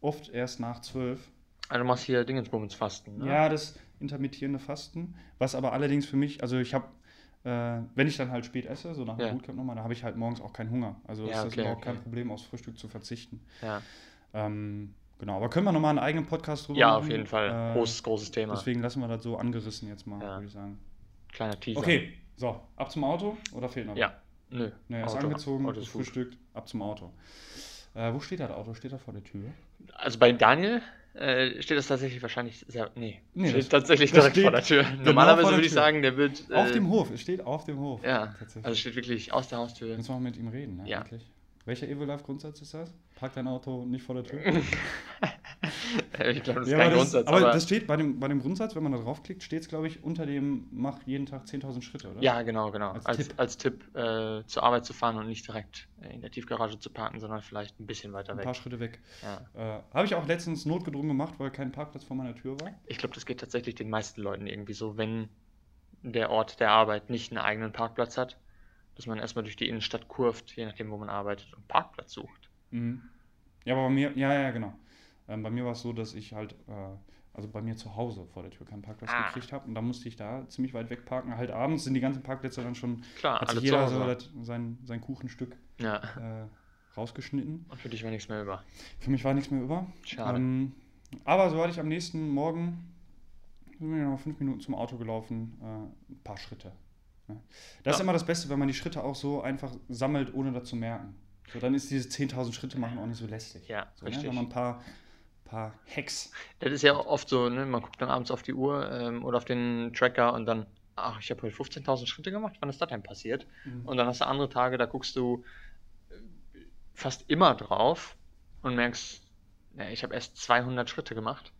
[SPEAKER 2] oft erst nach zwölf.
[SPEAKER 1] Also du machst hier Dingensbummens fasten, ne?
[SPEAKER 2] Ja, das intermittierende Fasten, was aber allerdings für mich, also ich habe, äh, wenn ich dann halt spät esse, so nach dem
[SPEAKER 1] Ja.
[SPEAKER 2] Bootcamp nochmal, da habe ich halt morgens auch keinen Hunger. Also
[SPEAKER 1] Ja,
[SPEAKER 2] ist das
[SPEAKER 1] okay,
[SPEAKER 2] überhaupt
[SPEAKER 1] okay.
[SPEAKER 2] kein Problem, aufs Frühstück zu verzichten.
[SPEAKER 1] Ja,
[SPEAKER 2] Ähm, genau, aber können wir nochmal einen eigenen Podcast drüber
[SPEAKER 1] ja
[SPEAKER 2] machen?
[SPEAKER 1] auf jeden Fall.
[SPEAKER 2] Äh,
[SPEAKER 1] großes, großes Thema.
[SPEAKER 2] Deswegen lassen wir das so angerissen jetzt mal,
[SPEAKER 1] Ja.
[SPEAKER 2] würde ich sagen.
[SPEAKER 1] Kleiner Teaser.
[SPEAKER 2] Okay, so, ab zum Auto oder fehlt noch?
[SPEAKER 1] Ja, nö.
[SPEAKER 2] Ne, er ist
[SPEAKER 1] Auto.
[SPEAKER 2] angezogen,
[SPEAKER 1] Auto ist
[SPEAKER 2] gefrühstückt, ab zum Auto. Äh, wo steht das Auto? Steht da vor der Tür?
[SPEAKER 1] Also bei Daniel äh, steht das tatsächlich wahrscheinlich sehr. Nee,
[SPEAKER 2] Nee,
[SPEAKER 1] steht
[SPEAKER 2] das-
[SPEAKER 1] tatsächlich
[SPEAKER 2] das
[SPEAKER 1] direkt
[SPEAKER 2] steht
[SPEAKER 1] vor der Tür.
[SPEAKER 2] genau
[SPEAKER 1] Normalerweise
[SPEAKER 2] der
[SPEAKER 1] würde ich sagen, der wird. Äh,
[SPEAKER 2] auf dem Hof, es steht auf dem Hof.
[SPEAKER 1] Ja,
[SPEAKER 2] tatsächlich.
[SPEAKER 1] also steht wirklich aus der Haustür.
[SPEAKER 2] Müssen wir mal mit ihm reden, ne?
[SPEAKER 1] Ja.
[SPEAKER 2] Eigentlich. Welcher Evo-Life-Grundsatz ist das? Park dein Auto nicht vor der Tür.
[SPEAKER 1] Ich glaube, das ist
[SPEAKER 2] Ja,
[SPEAKER 1] kein
[SPEAKER 2] aber das,
[SPEAKER 1] Grundsatz.
[SPEAKER 2] aber,
[SPEAKER 1] Aber,
[SPEAKER 2] das steht bei dem, bei dem Grundsatz, wenn man da draufklickt, steht es, glaube ich, unter dem, mach jeden Tag 10.000 Schritte, oder?
[SPEAKER 1] ja, genau, genau.
[SPEAKER 2] Als
[SPEAKER 1] Als,
[SPEAKER 2] Tipp.
[SPEAKER 1] als Tipp, äh, zur Arbeit zu fahren und nicht direkt äh, in der Tiefgarage zu parken, sondern vielleicht ein bisschen weiter
[SPEAKER 2] Ein
[SPEAKER 1] weg.
[SPEAKER 2] paar Schritte weg.
[SPEAKER 1] Ja.
[SPEAKER 2] Äh, Habe ich auch letztens notgedrungen gemacht, weil kein Parkplatz vor meiner Tür war.
[SPEAKER 1] Ich glaube, das geht tatsächlich den meisten Leuten irgendwie so, wenn der Ort der Arbeit nicht einen eigenen Parkplatz hat, dass man erstmal durch die Innenstadt kurft, je nachdem, wo man arbeitet, und Parkplatz sucht.
[SPEAKER 2] Mhm. Ja, aber bei mir, ja, ja, genau. Ähm, bei mir war es so, dass ich halt, äh, also bei mir zu Hause vor der Tür keinen Parkplatz
[SPEAKER 1] Ah.
[SPEAKER 2] gekriegt habe und da musste ich da ziemlich weit weg parken. Halt abends sind die ganzen Parkplätze dann schon,
[SPEAKER 1] Klar,
[SPEAKER 2] hat sich jeder so das, sein, sein Kuchenstück
[SPEAKER 1] Ja,
[SPEAKER 2] äh, rausgeschnitten.
[SPEAKER 1] und für dich war nichts mehr über.
[SPEAKER 2] Für mich war nichts mehr über.
[SPEAKER 1] Schade.
[SPEAKER 2] Ähm, aber so hatte ich am nächsten Morgen, sind wir noch fünf Minuten zum Auto gelaufen, äh, ein paar Schritte. Ne? Das ist
[SPEAKER 1] Ja.
[SPEAKER 2] immer das Beste, wenn man die Schritte auch so einfach sammelt, ohne das zu merken. So, dann ist dieses 10.000 Schritte machen auch nicht so lästig.
[SPEAKER 1] Ja,
[SPEAKER 2] so, ne?
[SPEAKER 1] richtig.
[SPEAKER 2] Wenn man ein paar, paar Hacks.
[SPEAKER 1] Das ist ja oft so, ne? man guckt dann abends auf die Uhr ähm, oder auf den Tracker und dann, ach, ich habe heute 15.000 Schritte gemacht, wann ist das denn passiert?
[SPEAKER 2] Mhm.
[SPEAKER 1] Und dann hast du andere Tage, da guckst du äh, fast immer drauf und merkst, ja, ich habe erst 200 Schritte gemacht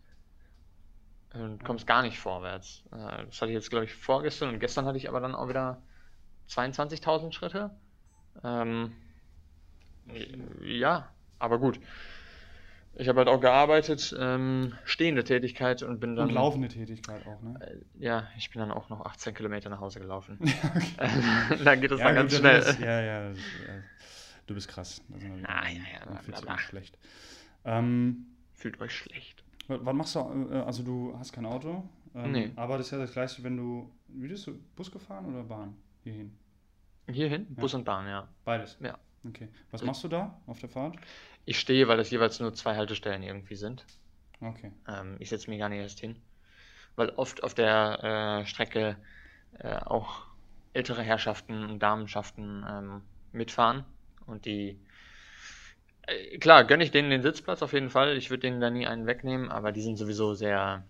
[SPEAKER 1] und kommst gar nicht vorwärts. Äh, Das hatte ich jetzt, glaube ich, vorgestern und gestern hatte ich aber dann auch wieder 22.000 Schritte. Ähm, ja, aber gut. Ich habe halt auch gearbeitet, ähm, stehende Tätigkeit und bin dann.
[SPEAKER 2] Und laufende Tätigkeit auch, ne?
[SPEAKER 1] Äh, Ja, ich bin dann auch noch 18 Kilometer nach Hause gelaufen. dann geht das
[SPEAKER 2] Ja,
[SPEAKER 1] dann ganz schnell.
[SPEAKER 2] ist- ja, ja, äh, du bist krass. Das
[SPEAKER 1] Ah, ja, ja, bla, bla,
[SPEAKER 2] dich
[SPEAKER 1] bla.
[SPEAKER 2] schlecht. Ähm,
[SPEAKER 1] Fühlt euch schlecht.
[SPEAKER 2] Wa- was machst du? äh, Also du hast kein Auto, ähm,
[SPEAKER 1] Nee.
[SPEAKER 2] aber das ist ja das gleiche, wenn du, wie bist du, Bus gefahren oder Bahn hierhin?
[SPEAKER 1] Hierhin? Bus und Bahn, ja.
[SPEAKER 2] Beides?
[SPEAKER 1] Ja.
[SPEAKER 2] Okay. Was machst du da auf der Fahrt?
[SPEAKER 1] Ich stehe, weil das jeweils nur zwei Haltestellen irgendwie sind.
[SPEAKER 2] Okay.
[SPEAKER 1] Ähm, ich setze mich gar nicht erst hin. Weil oft auf der äh, Strecke äh, auch ältere Herrschaften und Damenschaften ähm, mitfahren. Und die. Äh, klar, gönne ich denen den Sitzplatz auf jeden Fall. Ich würde denen da nie einen wegnehmen, aber die sind sowieso sehr.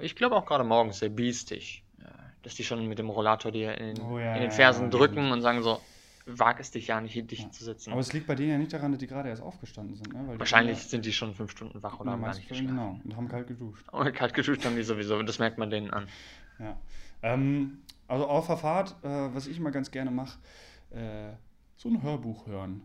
[SPEAKER 1] Ich glaube auch gerade morgens sehr biestig. Äh, dass die schon mit dem Rollator dir in,
[SPEAKER 2] Oh ja,
[SPEAKER 1] in den
[SPEAKER 2] ja,
[SPEAKER 1] Fersen
[SPEAKER 2] ja,
[SPEAKER 1] drücken
[SPEAKER 2] gut.
[SPEAKER 1] und sagen so: Wag es dich ja nicht, dich
[SPEAKER 2] Ja.
[SPEAKER 1] zu sitzen.
[SPEAKER 2] Aber es liegt bei denen ja nicht daran, dass die gerade erst aufgestanden sind, ne? Weil die
[SPEAKER 1] Wahrscheinlich
[SPEAKER 2] sind
[SPEAKER 1] die schon fünf Stunden wach
[SPEAKER 2] ja,
[SPEAKER 1] oder
[SPEAKER 2] ja,
[SPEAKER 1] haben gar nicht geschlafen.
[SPEAKER 2] Genau, und haben kalt geduscht.
[SPEAKER 1] Und kalt geduscht haben die sowieso, und das merkt man denen an.
[SPEAKER 2] Ja. Ähm, also auf der Fahrt, äh, was ich immer ganz gerne mache, äh, so ein Hörbuch hören.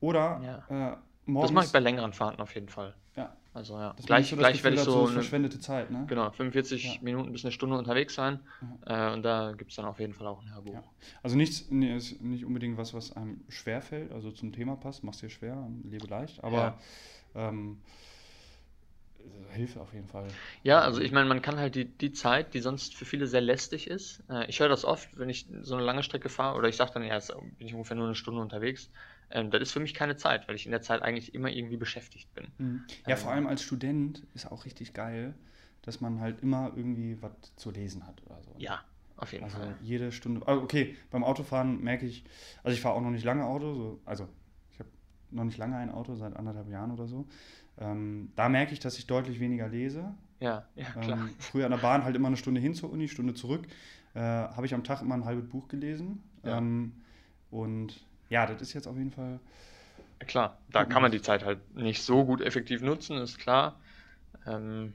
[SPEAKER 2] Oder
[SPEAKER 1] Ja.
[SPEAKER 2] äh,
[SPEAKER 1] Das
[SPEAKER 2] morgens.
[SPEAKER 1] mache ich bei längeren Fahrten auf jeden Fall.
[SPEAKER 2] ja,
[SPEAKER 1] Also ja,
[SPEAKER 2] man
[SPEAKER 1] gleich,
[SPEAKER 2] so das
[SPEAKER 1] gleich werde ich so eine,
[SPEAKER 2] verschwendete Zeit, ne?
[SPEAKER 1] genau, 45
[SPEAKER 2] Ja.
[SPEAKER 1] Minuten bis eine Stunde unterwegs sein. Äh, und da gibt es dann auf jeden Fall auch ein Hörbuch.
[SPEAKER 2] Ja. Also nichts, nee, ist nicht unbedingt was, was einem schwer fällt, also zum Thema passt, machst dir schwer, lebe leicht, aber ähm, äh, Hilfe auf jeden Fall.
[SPEAKER 1] Ja, also ich meine, man kann halt die, die Zeit, die sonst für viele sehr lästig ist. Äh, ich höre das oft, wenn ich so eine lange Strecke fahre oder ich sage dann, ja, jetzt bin ich ungefähr nur eine Stunde unterwegs. Ähm, das ist für mich keine Zeit, weil ich in der Zeit eigentlich immer irgendwie beschäftigt bin.
[SPEAKER 2] Mhm. Ja,
[SPEAKER 1] Ähm.
[SPEAKER 2] vor allem als Student ist auch richtig geil, dass man halt immer irgendwie was zu lesen hat oder so.
[SPEAKER 1] Ja, auf jeden
[SPEAKER 2] Also
[SPEAKER 1] Fall.
[SPEAKER 2] jede Stunde. ah, Okay, beim Autofahren merke ich, also ich fahre auch noch nicht lange Auto, so, also ich habe noch nicht lange ein Auto, seit anderthalb Jahren oder so. Ähm, da merke ich, dass ich deutlich weniger lese.
[SPEAKER 1] Ja, ja, klar.
[SPEAKER 2] Ähm, früher an der Bahn halt immer eine Stunde hin zur Uni, Stunde zurück. Äh, habe ich am Tag immer ein halbes Buch gelesen.
[SPEAKER 1] Ja.
[SPEAKER 2] Ähm, und ja, das ist jetzt auf jeden Fall.
[SPEAKER 1] Klar, da kann man die Zeit halt nicht so gut effektiv nutzen, ist klar. Ähm,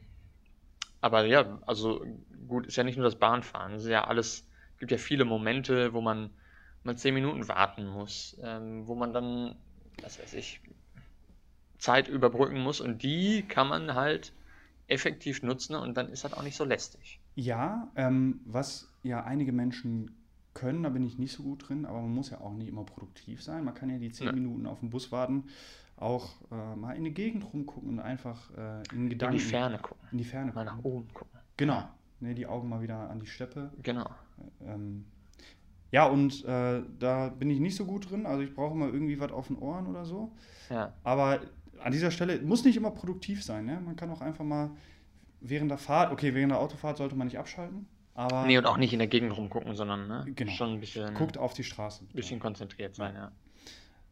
[SPEAKER 1] aber ja, also gut, ist ja nicht nur das Bahnfahren, es ist ja alles, gibt ja viele Momente, wo man mal zehn Minuten warten muss, ähm, wo man dann, was weiß ich, Zeit überbrücken muss und die kann man halt effektiv nutzen und dann ist das auch nicht so lästig.
[SPEAKER 2] Ja, ähm, was ja einige Menschen können, da bin ich nicht so gut drin, aber man muss ja auch nicht immer produktiv sein. Man kann ja die zehn
[SPEAKER 1] Ja.
[SPEAKER 2] Minuten auf den Bus warten, auch äh, mal in die Gegend rumgucken und einfach äh, in
[SPEAKER 1] In
[SPEAKER 2] Gedanken
[SPEAKER 1] die Ferne gucken,
[SPEAKER 2] in die Ferne
[SPEAKER 1] mal nach
[SPEAKER 2] gucken.
[SPEAKER 1] oben gucken.
[SPEAKER 2] Genau. Ne, die Augen mal wieder an die Steppe.
[SPEAKER 1] Genau.
[SPEAKER 2] Ähm, ja, und äh, da bin ich nicht so gut drin. Also ich brauche mal irgendwie was auf den Ohren oder so.
[SPEAKER 1] Ja,
[SPEAKER 2] Aber an dieser Stelle muss nicht immer produktiv sein. Ne? Man kann auch einfach mal während der Fahrt, okay, während der Autofahrt sollte man nicht abschalten, aber
[SPEAKER 1] nee, und auch nicht in der Gegend rumgucken, sondern ne,
[SPEAKER 2] Genau.
[SPEAKER 1] schon ein bisschen,
[SPEAKER 2] guckt auf die Straße.
[SPEAKER 1] bisschen konzentriert sein, ja.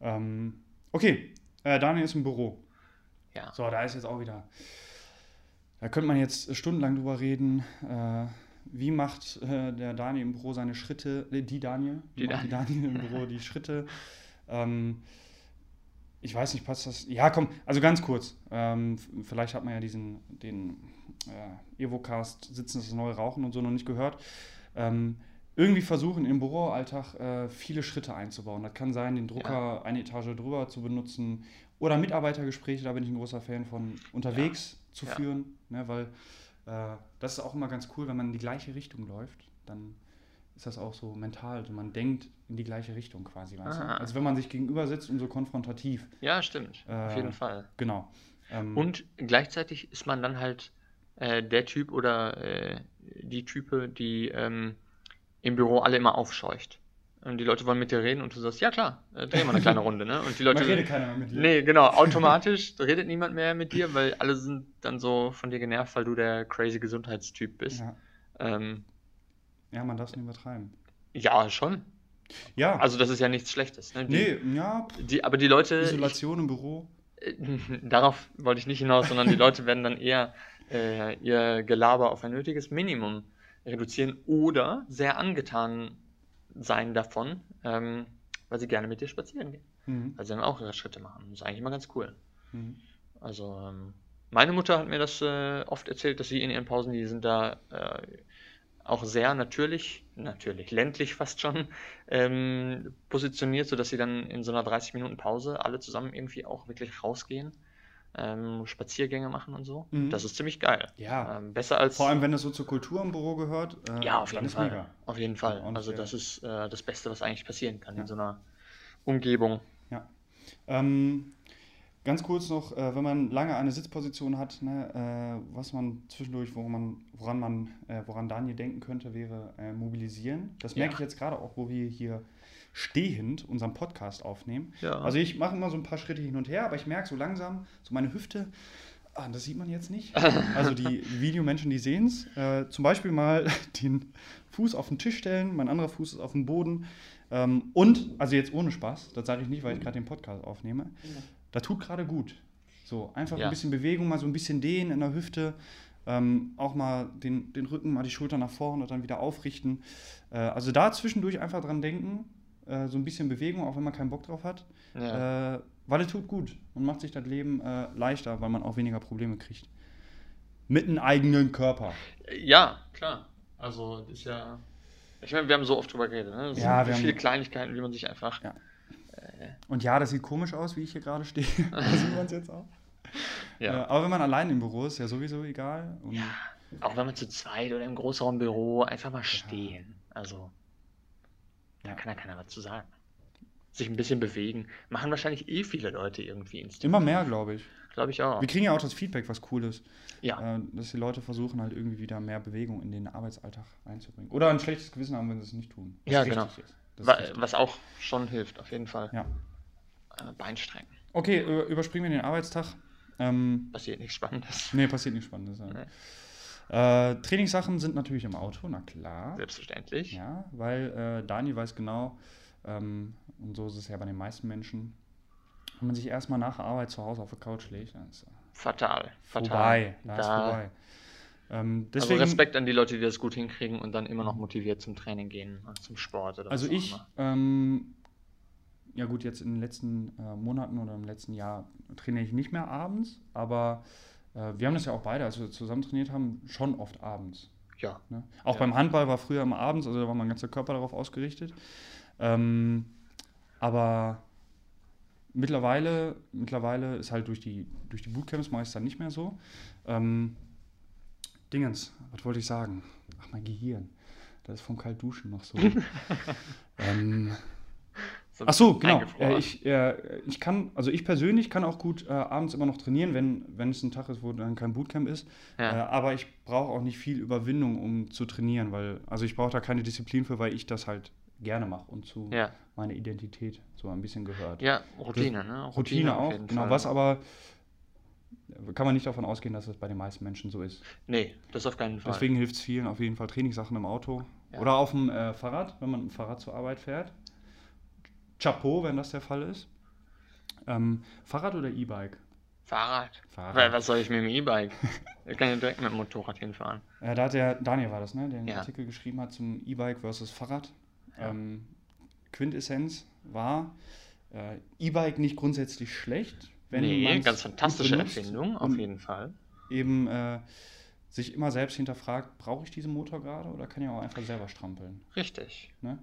[SPEAKER 2] Ähm, okay, äh, Daniel ist im Büro.
[SPEAKER 1] Ja.
[SPEAKER 2] So, da ist jetzt auch wieder. Da könnte man jetzt stundenlang drüber reden. Äh, wie macht äh, der Daniel im Büro seine Schritte? Die Daniel?
[SPEAKER 1] Die
[SPEAKER 2] macht die Daniel im Büro die Schritte? Ähm, ich weiß nicht, passt das? Ja, komm, also ganz kurz. Ähm, vielleicht hat man ja diesen, den äh, Evocast Sitzen das neue Rauchen und so noch nicht gehört. Ähm, irgendwie versuchen im Büroalltag äh, viele Schritte einzubauen. Das kann sein, den Drucker eine Etage drüber zu benutzen oder Mitarbeitergespräche, da bin ich ein großer Fan von, unterwegs zu
[SPEAKER 1] Ja.
[SPEAKER 2] führen, ne, weil äh, das ist auch immer ganz cool, wenn man in die gleiche Richtung läuft, dann ist das auch so mental, also man denkt in die gleiche Richtung quasi, weißt du? Also wenn man sich gegenüber sitzt und so konfrontativ,
[SPEAKER 1] Ja, stimmt. Auf
[SPEAKER 2] Äh,
[SPEAKER 1] jeden Fall.
[SPEAKER 2] genau. Ähm,
[SPEAKER 1] Und gleichzeitig ist man dann halt äh, der Typ oder äh, die Type, die ähm, im Büro alle immer aufscheucht. Und die Leute wollen mit dir reden und du sagst, ja klar, äh, drehen wir eine kleine Runde, ne? Und die
[SPEAKER 2] man
[SPEAKER 1] Leute.
[SPEAKER 2] redet keiner mehr mit dir.
[SPEAKER 1] Nee, genau, automatisch redet niemand mehr mit dir, weil alle sind dann so von dir genervt, weil du der crazy Gesundheitstyp bist.
[SPEAKER 2] Ja,
[SPEAKER 1] Ähm,
[SPEAKER 2] ja, man darf es nicht übertreiben.
[SPEAKER 1] ja, schon.
[SPEAKER 2] Ja,
[SPEAKER 1] Also das ist ja nichts Schlechtes. Ne? Die,
[SPEAKER 2] nee, ja,
[SPEAKER 1] die, aber die Leute,
[SPEAKER 2] Isolation im Büro.
[SPEAKER 1] Darauf wollte ich nicht hinaus, sondern die Leute werden dann eher äh, ihr Gelaber auf ein nötiges Minimum reduzieren oder sehr angetan sein davon, ähm, weil sie gerne mit dir spazieren gehen.
[SPEAKER 2] Mhm.
[SPEAKER 1] Also dann auch ihre Schritte machen. Das ist eigentlich immer ganz cool.
[SPEAKER 2] Mhm.
[SPEAKER 1] Also ähm, meine Mutter hat mir das äh, oft erzählt, dass sie in ihren Pausen, die sind da äh, auch sehr natürlich, natürlich, ländlich fast schon, ähm, positioniert, sodass sie dann in so einer 30 Minuten Pause alle zusammen irgendwie auch wirklich rausgehen, ähm, Spaziergänge machen und so.
[SPEAKER 2] Mhm.
[SPEAKER 1] Das ist ziemlich geil.
[SPEAKER 2] Ja,
[SPEAKER 1] Ähm, besser als
[SPEAKER 2] vor allem wenn das so zur Kultur im Büro gehört. äh,
[SPEAKER 1] ja, auf jeden Fall.
[SPEAKER 2] mega.
[SPEAKER 1] Auf jeden Fall.
[SPEAKER 2] Ja,
[SPEAKER 1] Also das ist äh, das Beste, was eigentlich passieren kann
[SPEAKER 2] Ja.
[SPEAKER 1] in so einer Umgebung.
[SPEAKER 2] Ähm, ganz kurz noch, äh, wenn man lange eine Sitzposition hat, ne, äh, was man zwischendurch, woran man, woran man, äh, woran Daniel denken könnte, wäre äh, mobilisieren. Das merke
[SPEAKER 1] Ja.
[SPEAKER 2] ich jetzt gerade auch, wo wir hier stehend unseren Podcast aufnehmen.
[SPEAKER 1] Ja.
[SPEAKER 2] Also ich mache immer so ein paar Schritte hin und her, aber ich merke so langsam, so meine Hüfte, ah, das sieht man jetzt nicht. Also die Videomenschen, die sehen es. Äh, zum Beispiel mal den Fuß auf den Tisch stellen, mein anderer Fuß ist auf dem Boden. Ähm, und, also jetzt ohne Spaß, das sage ich nicht, weil ich gerade den Podcast aufnehme, da tut gerade gut. So, einfach
[SPEAKER 1] Ja.
[SPEAKER 2] ein bisschen Bewegung, mal so ein bisschen dehnen in der Hüfte. Ähm, auch mal den, den Rücken, mal die Schulter nach vorne und dann wieder aufrichten. Äh, also da zwischendurch einfach dran denken, äh, so ein bisschen Bewegung, auch wenn man keinen Bock drauf hat.
[SPEAKER 1] Ja.
[SPEAKER 2] Äh, weil es tut gut und macht sich das Leben äh, leichter, weil man auch weniger Probleme kriegt. Mit einem eigenen Körper.
[SPEAKER 1] Ja, klar. Also, das ist ja. Ich meine, wir haben so oft drüber geredet, ne?
[SPEAKER 2] Ja,
[SPEAKER 1] sind
[SPEAKER 2] wir
[SPEAKER 1] viele
[SPEAKER 2] haben-
[SPEAKER 1] Kleinigkeiten, wie man sich einfach.
[SPEAKER 2] Ja. Und ja, das sieht komisch aus, wie ich hier gerade stehe. da sieht man es jetzt auch.
[SPEAKER 1] Ja.
[SPEAKER 2] Äh, aber wenn man allein im Büro ist, ja sowieso egal. Und
[SPEAKER 1] Ja, auch wenn man zu zweit oder im Großraumbüro einfach mal stehen. Also, da kann ja keiner was zu sagen. Sich ein bisschen bewegen. Machen wahrscheinlich eh viele Leute irgendwie ins
[SPEAKER 2] Immer mehr, glaube ich.
[SPEAKER 1] Glaube ich auch.
[SPEAKER 2] Wir kriegen ja auch das Feedback, was cool ist.
[SPEAKER 1] Ja,
[SPEAKER 2] Äh, dass die Leute versuchen halt irgendwie wieder mehr Bewegung in den Arbeitsalltag einzubringen. Oder ein schlechtes Gewissen haben, wenn sie es nicht tun. Was
[SPEAKER 1] Ja, genau.
[SPEAKER 2] Das
[SPEAKER 1] was auch schon hilft, auf jeden Fall.
[SPEAKER 2] Ja.
[SPEAKER 1] Äh, Beinstrecken.
[SPEAKER 2] Okay, über- überspringen wir den Arbeitstag. Ähm,
[SPEAKER 1] Passiert nichts Spannendes.
[SPEAKER 2] nee, passiert nichts Spannendes. Ja.
[SPEAKER 1] Nee.
[SPEAKER 2] Äh, Trainingssachen sind natürlich im Auto, na klar.
[SPEAKER 1] Selbstverständlich.
[SPEAKER 2] Ja, weil äh, Dani weiß genau, ähm, und so ist es ja bei den meisten Menschen, wenn man sich erstmal nach der Arbeit zu Hause auf der Couch legt, dann ist
[SPEAKER 1] Fatal. Fatal.
[SPEAKER 2] vorbei. Da ist
[SPEAKER 1] Da-
[SPEAKER 2] vorbei. Ähm,
[SPEAKER 1] Also Respekt an die Leute, die das gut hinkriegen und dann immer noch motiviert zum Training gehen, äh, zum Sport oder
[SPEAKER 2] Also ich, ähm, ja gut, jetzt in den letzten äh, Monaten oder im letzten Jahr trainiere ich nicht mehr abends, aber äh, wir haben das ja auch beide, als wir zusammen trainiert haben, schon oft abends.
[SPEAKER 1] Ja,
[SPEAKER 2] Ne? Auch
[SPEAKER 1] Ja.
[SPEAKER 2] beim Handball war früher immer abends, also da war mein ganzer Körper darauf ausgerichtet. Ähm, aber mittlerweile, mittlerweile ist halt durch die, durch die Bootcamps es dann nicht mehr so. Ähm, Dingens, was wollte ich sagen? Ach, mein Gehirn. Das ist vom Kaltduschen noch so. ähm,
[SPEAKER 1] so
[SPEAKER 2] Ach so, genau. Äh, ich, äh, ich kann, also ich persönlich kann auch gut äh, abends immer noch trainieren, wenn, wenn es ein Tag ist, wo dann kein Bootcamp ist.
[SPEAKER 1] Ja.
[SPEAKER 2] Äh, aber ich brauche auch nicht viel Überwindung, um zu trainieren, weil, also ich brauche da keine Disziplin für, weil ich das halt gerne mache und zu
[SPEAKER 1] ja.
[SPEAKER 2] meiner Identität so ein bisschen gehört.
[SPEAKER 1] ja, Routine, ne?
[SPEAKER 2] Routine
[SPEAKER 1] auf
[SPEAKER 2] auch, genau.
[SPEAKER 1] Fall.
[SPEAKER 2] Was aber kann man nicht davon ausgehen, dass es bei den meisten Menschen so ist.
[SPEAKER 1] Nee, das auf keinen Fall.
[SPEAKER 2] Deswegen hilft es vielen auf jeden Fall Trainingssachen im Auto
[SPEAKER 1] Ja.
[SPEAKER 2] oder auf dem äh, Fahrrad, wenn man mit dem Fahrrad zur Arbeit fährt. Chapeau, wenn das der Fall ist. Ähm, Fahrrad oder E-Bike?
[SPEAKER 1] Fahrrad.
[SPEAKER 2] Fahrrad.
[SPEAKER 1] Was soll ich mit dem E-Bike? ich kann ja direkt mit dem Motorrad hinfahren.
[SPEAKER 2] Äh, da hat der Daniel war das, ne, der den
[SPEAKER 1] Ja.
[SPEAKER 2] Artikel geschrieben hat zum E-Bike versus Fahrrad.
[SPEAKER 1] Ja.
[SPEAKER 2] Ähm, Quintessenz war äh, E-Bike nicht grundsätzlich schlecht, wenn
[SPEAKER 1] nee, ganz fantastische
[SPEAKER 2] benutzt
[SPEAKER 1] Erfindung, auf jeden Fall.
[SPEAKER 2] Eben äh, sich immer selbst hinterfragt, brauche ich diesen Motor gerade oder kann ich auch einfach selber strampeln?
[SPEAKER 1] Richtig.
[SPEAKER 2] Ne?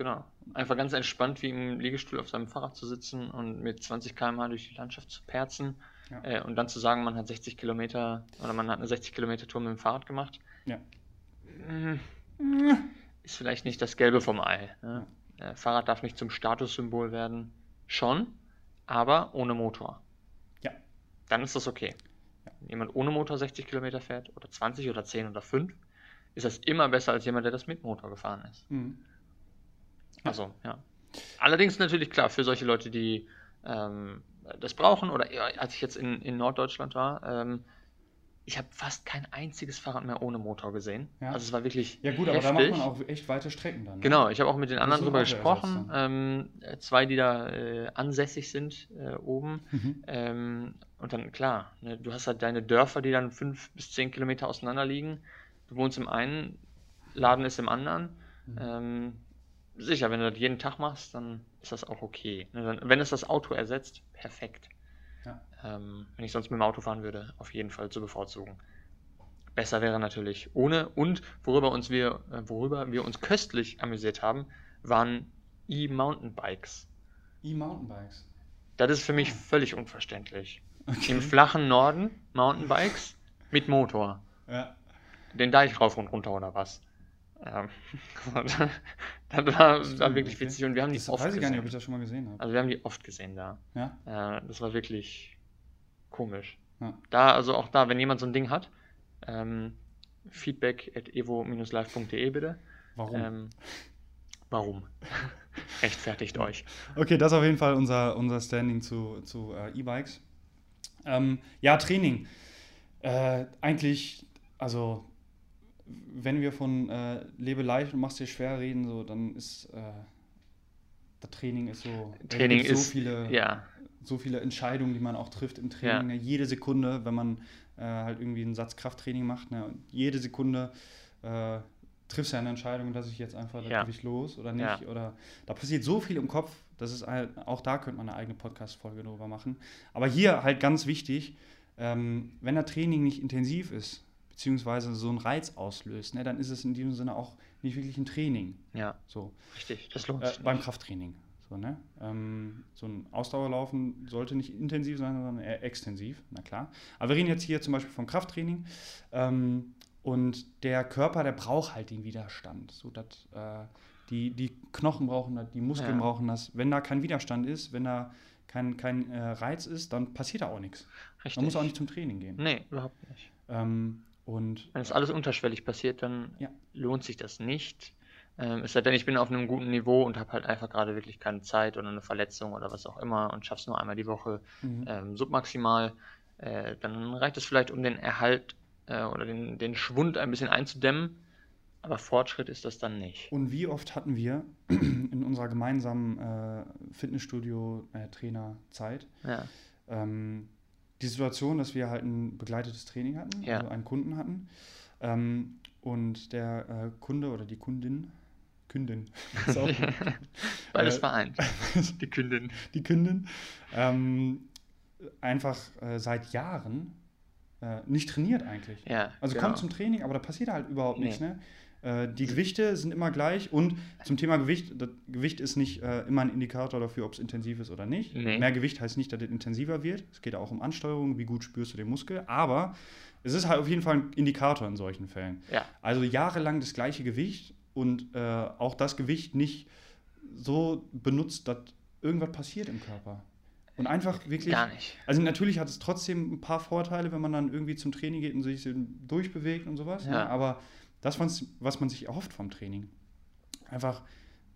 [SPEAKER 1] Genau. Einfach ganz entspannt wie im Liegestuhl auf seinem Fahrrad zu sitzen und mit 20 km/h durch die Landschaft zu perzen
[SPEAKER 2] Ja.
[SPEAKER 1] äh, und dann zu sagen, man hat 60 Kilometer oder man hat eine 60 Kilometer Tour mit dem Fahrrad gemacht.
[SPEAKER 2] Ja.
[SPEAKER 1] Mm, Ist vielleicht nicht das Gelbe vom Ei. Ne? Äh, Fahrrad darf nicht zum Statussymbol werden. Schon, aber ohne Motor.
[SPEAKER 2] Ja.
[SPEAKER 1] Dann ist das okay. Wenn jemand ohne Motor 60 Kilometer fährt oder 20 oder 10 oder 5, ist das immer besser als jemand, der das mit Motor gefahren ist.
[SPEAKER 2] Mhm.
[SPEAKER 1] Also, ja. Allerdings natürlich klar, für solche Leute, die ähm, das brauchen, oder als ich jetzt in, in Norddeutschland war, ähm, ich habe fast kein einziges Fahrrad mehr ohne Motor gesehen.
[SPEAKER 2] Ja.
[SPEAKER 1] Also es war wirklich
[SPEAKER 2] Ja gut, aber da macht
[SPEAKER 1] heftig.
[SPEAKER 2] man auch echt weite Strecken dann. Ne?
[SPEAKER 1] Genau, ich habe auch mit den anderen drüber gesprochen. Ähm, äh, zwei, die da äh, ansässig sind äh, oben.
[SPEAKER 2] Mhm.
[SPEAKER 1] Ähm, und dann, klar, ne, du hast halt deine Dörfer, die dann fünf bis zehn Kilometer auseinander liegen. Du wohnst im einen, Laden ist im anderen.
[SPEAKER 2] Mhm.
[SPEAKER 1] Ähm, sicher, wenn du das jeden Tag machst, dann ist das auch okay. Ne, wenn es das Auto ersetzt, perfekt.
[SPEAKER 2] Ja.
[SPEAKER 1] Ähm, wenn ich sonst mit dem Auto fahren würde, auf jeden Fall zu bevorzugen. Besser wäre natürlich ohne. Und worüber uns wir, äh, worüber wir uns köstlich amüsiert haben, waren E-Mountainbikes.
[SPEAKER 2] E-Mountainbikes.
[SPEAKER 1] Das ist für mich völlig unverständlich.
[SPEAKER 2] Okay.
[SPEAKER 1] Im flachen Norden Mountainbikes mit Motor.
[SPEAKER 2] Ja.
[SPEAKER 1] Den Deich rauf und runter oder was? Ähm, das war,
[SPEAKER 2] Stimmt,
[SPEAKER 1] war wirklich
[SPEAKER 2] okay.
[SPEAKER 1] witzig und wir haben die
[SPEAKER 2] Das
[SPEAKER 1] oft
[SPEAKER 2] weiß ich gar nicht, ob ich
[SPEAKER 1] gesehen.
[SPEAKER 2] das schon mal gesehen habe.
[SPEAKER 1] Also wir haben die oft gesehen da.
[SPEAKER 2] Ja?
[SPEAKER 1] Äh, das war wirklich komisch.
[SPEAKER 2] Ja.
[SPEAKER 1] Da, also auch da, wenn jemand so ein Ding hat, ähm, feedback at evo-live.de bitte.
[SPEAKER 2] Warum?
[SPEAKER 1] Ähm, warum? Rechtfertigt euch.
[SPEAKER 2] Okay, das ist auf jeden Fall unser, unser Standing zu, zu äh, E-Bikes. Ähm, ja, Training. Äh, eigentlich, also, wenn wir von äh, lebe leicht und machst dir schwer reden, so, dann ist äh, das Training ist so.
[SPEAKER 1] Training
[SPEAKER 2] gibt's
[SPEAKER 1] ist,
[SPEAKER 2] so viele,
[SPEAKER 1] ja,
[SPEAKER 2] so viele Entscheidungen, die man auch trifft im Training. Ne? Jede Sekunde, wenn man äh, halt irgendwie einen Satz Krafttraining macht, ne? jede Sekunde äh, triffst du ja eine Entscheidung, dass ich jetzt einfach das
[SPEAKER 1] Ja.
[SPEAKER 2] Gewicht los oder nicht.
[SPEAKER 1] Ja.
[SPEAKER 2] Oder da passiert so viel im Kopf, das ist halt, auch da könnte man eine eigene Podcast-Folge drüber machen. Aber hier halt ganz wichtig, ähm, wenn das Training nicht intensiv ist, beziehungsweise so einen Reiz auslöst, ne, dann ist es in diesem Sinne auch nicht wirklich ein Training.
[SPEAKER 1] ja,
[SPEAKER 2] So.
[SPEAKER 1] richtig. Das lohnt
[SPEAKER 2] Äh,
[SPEAKER 1] sich
[SPEAKER 2] beim
[SPEAKER 1] nicht.
[SPEAKER 2] Krafttraining. So, ne? Ähm, so ein Ausdauerlaufen sollte nicht intensiv sein, sondern eher extensiv, na klar. Aber wir reden jetzt hier zum Beispiel vom Krafttraining. Ähm, und der Körper, der braucht halt den Widerstand. So dass, äh, die, die Knochen brauchen das, die Muskeln
[SPEAKER 1] Ja.
[SPEAKER 2] brauchen das. Wenn da kein Widerstand ist, wenn da kein, kein äh, Reiz ist, dann passiert da auch nichts.
[SPEAKER 1] Richtig.
[SPEAKER 2] Man muss auch nicht zum Training gehen.
[SPEAKER 1] Nee, überhaupt nicht.
[SPEAKER 2] Ähm, und
[SPEAKER 1] Wenn es alles unterschwellig passiert, dann
[SPEAKER 2] Ja.
[SPEAKER 1] lohnt sich das nicht. Ähm, es sei denn, ich bin auf einem guten Niveau und habe halt einfach gerade wirklich keine Zeit oder eine Verletzung oder was auch immer und schaff's nur einmal die Woche
[SPEAKER 2] Mhm.
[SPEAKER 1] ähm, submaximal, äh, dann reicht es vielleicht, um den Erhalt äh, oder den, den Schwund ein bisschen einzudämmen. Aber Fortschritt ist das dann nicht.
[SPEAKER 2] Und wie oft hatten wir in unserer gemeinsamen äh, Fitnessstudio-Trainerzeit
[SPEAKER 1] Ja,
[SPEAKER 2] ähm, die Situation, dass wir halt ein begleitetes Training hatten,
[SPEAKER 1] Ja.
[SPEAKER 2] also einen Kunden hatten. Ähm, und der äh, Kunde oder die Kundin, Kündin,
[SPEAKER 1] beides
[SPEAKER 2] Äh,
[SPEAKER 1] vereint. Die Kundin.
[SPEAKER 2] die Kundin, ähm, einfach äh, seit Jahren äh, nicht trainiert eigentlich.
[SPEAKER 1] Ja,
[SPEAKER 2] Also
[SPEAKER 1] genau.
[SPEAKER 2] kommt zum Training, aber da passiert halt überhaupt
[SPEAKER 1] Nee.
[SPEAKER 2] nichts. Ne? Äh, die Gewichte sind immer gleich und zum Thema Gewicht, Gewicht ist nicht äh, immer ein Indikator dafür, ob es intensiv ist oder nicht.
[SPEAKER 1] Nee.
[SPEAKER 2] Mehr Gewicht heißt nicht, dass es intensiver wird. Es geht auch um Ansteuerung, wie gut spürst du den Muskel, aber es ist halt auf jeden Fall ein Indikator in solchen Fällen.
[SPEAKER 1] Ja,
[SPEAKER 2] Also jahrelang das gleiche Gewicht und äh, auch das Gewicht nicht so benutzt, dass irgendwas passiert im Körper. Und einfach wirklich.
[SPEAKER 1] gar nicht.
[SPEAKER 2] Also natürlich hat es trotzdem ein paar Vorteile, wenn man dann irgendwie zum Training geht und sich durchbewegt und sowas.
[SPEAKER 1] Ja.
[SPEAKER 2] Ne? Aber das, was, was man sich erhofft vom Training, einfach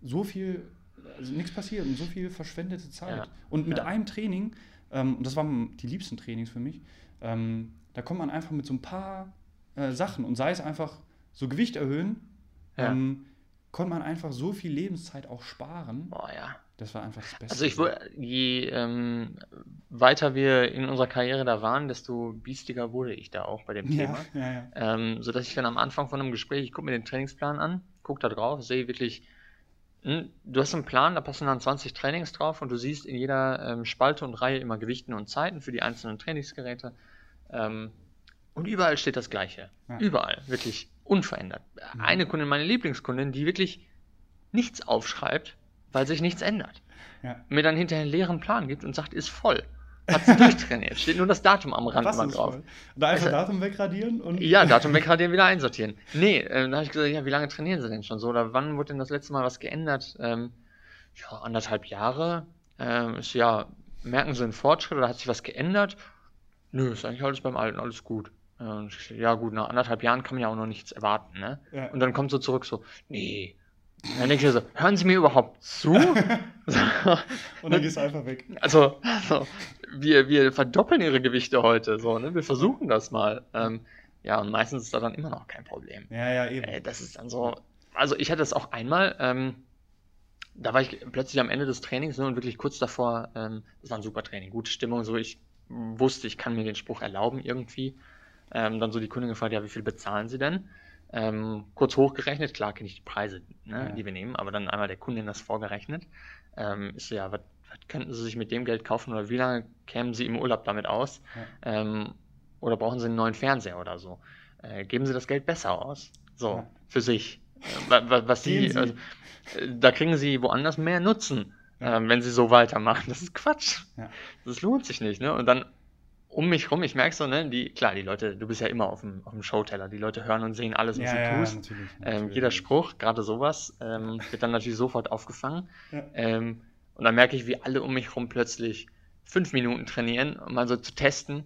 [SPEAKER 2] so viel, also nichts passiert und so viel verschwendete Zeit.
[SPEAKER 1] Ja.
[SPEAKER 2] Und mit
[SPEAKER 1] Ja.
[SPEAKER 2] einem Training, ähm, und das waren die liebsten Trainings für mich, ähm, da kommt man einfach mit so ein paar äh, Sachen und sei es einfach so Gewicht erhöhen,
[SPEAKER 1] Ja.
[SPEAKER 2] ähm, konnte man einfach so viel Lebenszeit auch sparen.
[SPEAKER 1] Boah, ja.
[SPEAKER 2] Das war einfach das Beste.
[SPEAKER 1] Also ich je ähm, weiter wir in unserer Karriere da waren, desto biestiger wurde ich da auch bei dem Thema.
[SPEAKER 2] ja, ja, ja.
[SPEAKER 1] Ähm, so dass ich dann am Anfang von einem Gespräch, ich gucke mir den Trainingsplan an, gucke da drauf, sehe wirklich, hm, du hast einen Plan, da passen dann 20 Trainings drauf und du siehst in jeder ähm, Spalte und Reihe immer Gewichten und Zeiten für die einzelnen Trainingsgeräte. Ähm, und überall steht das Gleiche. Überall, wirklich unverändert. Eine Kundin, meine Lieblingskundin, die wirklich nichts aufschreibt, weil sich nichts ändert.
[SPEAKER 2] ja.
[SPEAKER 1] Mir dann hinterher einen leeren Plan gibt und sagt, ist voll. Hat sie durchtrainiert. Steht nur das Datum am Rand
[SPEAKER 2] ist
[SPEAKER 1] drauf.
[SPEAKER 2] Da einfach
[SPEAKER 1] Also-
[SPEAKER 2] Datum wegradieren und.
[SPEAKER 1] Ja, Datum wegradieren, wieder einsortieren. Nee, ähm, da habe ich gesagt, ja, wie lange trainieren Sie denn schon so? Oder wann wurde denn das letzte Mal was geändert? Ähm, ja, anderthalb Jahre. Ähm, ist ja, merken Sie einen Fortschritt oder hat sich was geändert? Nö, ist eigentlich alles beim Alten, alles gut. Äh, und ich so, ja, gut, nach anderthalb Jahren kann man ja auch noch nichts erwarten, ne?
[SPEAKER 2] Ja.
[SPEAKER 1] Und dann kommt so zurück so, nee. Dann denke ich so, hören Sie mir überhaupt zu?
[SPEAKER 2] Und dann gehst du einfach weg.
[SPEAKER 1] Also, also wir, wir verdoppeln ihre Gewichte heute, so, ne? Wir versuchen das mal. Ähm, ja, und meistens ist da dann immer noch kein Problem.
[SPEAKER 2] Ja, ja, eben.
[SPEAKER 1] Äh, das ist dann so. Also, ich hatte das auch einmal, ähm, da war ich plötzlich am Ende des Trainings ne, und wirklich kurz davor, ähm, das war ein super Training, gute Stimmung, so ich wusste, ich kann mir den Spruch erlauben irgendwie. Ähm, dann so die Kundin gefragt, ja, wie viel bezahlen Sie denn? Ähm, kurz hochgerechnet, klar kenne ich die Preise, ne,
[SPEAKER 2] Ja.
[SPEAKER 1] die wir nehmen, aber dann einmal der Kundin das vorgerechnet. Ähm, ist so, ja, was was könnten Sie sich mit dem Geld kaufen oder wie lange kämen Sie im Urlaub damit aus? Ähm, oder brauchen Sie einen neuen Fernseher oder so? Äh, geben Sie das Geld besser aus. So,
[SPEAKER 2] Ja.
[SPEAKER 1] für sich. Wa- wa- was
[SPEAKER 2] Gehen
[SPEAKER 1] Sie,
[SPEAKER 2] Sie.
[SPEAKER 1] also, äh, da kriegen Sie woanders mehr Nutzen,
[SPEAKER 2] Ja.
[SPEAKER 1] ähm, wenn Sie so weitermachen. Das ist Quatsch.
[SPEAKER 2] Ja.
[SPEAKER 1] Das lohnt sich nicht, ne? Und dann um mich rum, ich merke so, ne, die, klar, die Leute, du bist ja immer auf dem, auf dem Showteller, die Leute hören und sehen alles, was
[SPEAKER 2] Ja,
[SPEAKER 1] du
[SPEAKER 2] ja,
[SPEAKER 1] tust.
[SPEAKER 2] natürlich.
[SPEAKER 1] Ähm,
[SPEAKER 2] natürlich.
[SPEAKER 1] jeder Spruch, gerade sowas, ähm, wird dann natürlich sofort aufgefangen.
[SPEAKER 2] Ja.
[SPEAKER 1] Ähm, und dann merke ich, wie alle um mich rum plötzlich fünf Minuten trainieren, um mal so zu testen,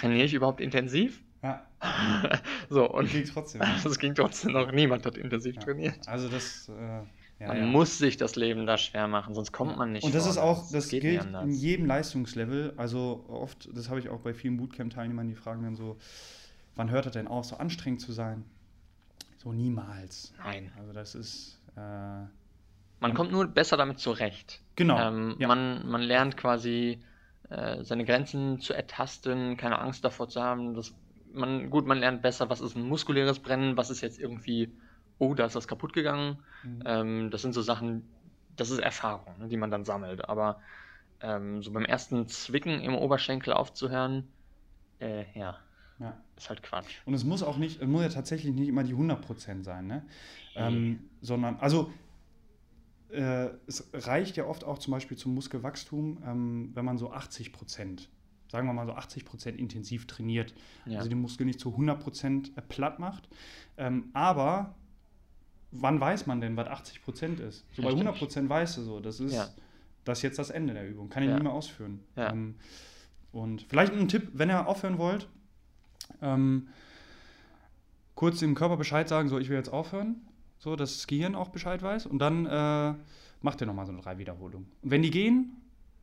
[SPEAKER 1] trainiere ich überhaupt intensiv?
[SPEAKER 2] Ja,
[SPEAKER 1] so, und
[SPEAKER 2] ging trotzdem.
[SPEAKER 1] das ging trotzdem noch, niemand hat intensiv trainiert.
[SPEAKER 2] Also das, äh, ja,
[SPEAKER 1] man
[SPEAKER 2] ja.
[SPEAKER 1] muss sich das Leben da schwer machen, sonst kommt man nicht
[SPEAKER 2] Und das ist
[SPEAKER 1] vorwärts.
[SPEAKER 2] auch, das
[SPEAKER 1] geht
[SPEAKER 2] gilt in jedem Leistungslevel. Also oft, das habe ich auch bei vielen Bootcamp-Teilnehmern, die fragen dann so, wann hört das denn auf, so anstrengend zu sein? So niemals.
[SPEAKER 1] Nein,
[SPEAKER 2] Also das ist, äh,
[SPEAKER 1] man kommt nur besser damit zurecht.
[SPEAKER 2] genau.
[SPEAKER 1] Ähm,
[SPEAKER 2] ja.
[SPEAKER 1] man, man lernt quasi äh, seine Grenzen zu ertasten, keine Angst davor zu haben. Dass man, gut, man lernt besser, was ist ein muskuläres Brennen, was ist jetzt irgendwie, oh, da ist was kaputt gegangen.
[SPEAKER 2] Mhm.
[SPEAKER 1] Ähm, das sind so Sachen, das ist Erfahrung, ne, die man dann sammelt. Aber ähm, so beim ersten Zwicken im Oberschenkel aufzuhören, äh, ja,
[SPEAKER 2] ja.
[SPEAKER 1] ist halt Quatsch.
[SPEAKER 2] Und es muss auch nicht, es muss ja tatsächlich nicht immer die 100% sein, ne? Ähm, sondern, also äh, es reicht ja oft auch zum Beispiel zum Muskelwachstum, ähm, wenn man so 80 Prozent, sagen wir mal so 80 Prozent intensiv trainiert.
[SPEAKER 1] Ja.
[SPEAKER 2] Also den Muskel nicht zu 100 Prozent platt macht. Ähm, aber wann weiß man denn, was 80 Prozent ist? So bei
[SPEAKER 1] Richtig.
[SPEAKER 2] 100 Prozent weißt du so, das ist,
[SPEAKER 1] Ja.
[SPEAKER 2] das ist jetzt das Ende der Übung. Kann ich
[SPEAKER 1] Ja.
[SPEAKER 2] nie mehr ausführen. Ähm, und vielleicht ein Tipp, wenn ihr aufhören wollt, ähm, kurz dem Körper Bescheid sagen, so ich will jetzt aufhören, so dass das Gehirn auch Bescheid weiß und dann äh, macht ihr nochmal so eine drei Wiederholungen. Und wenn die gehen,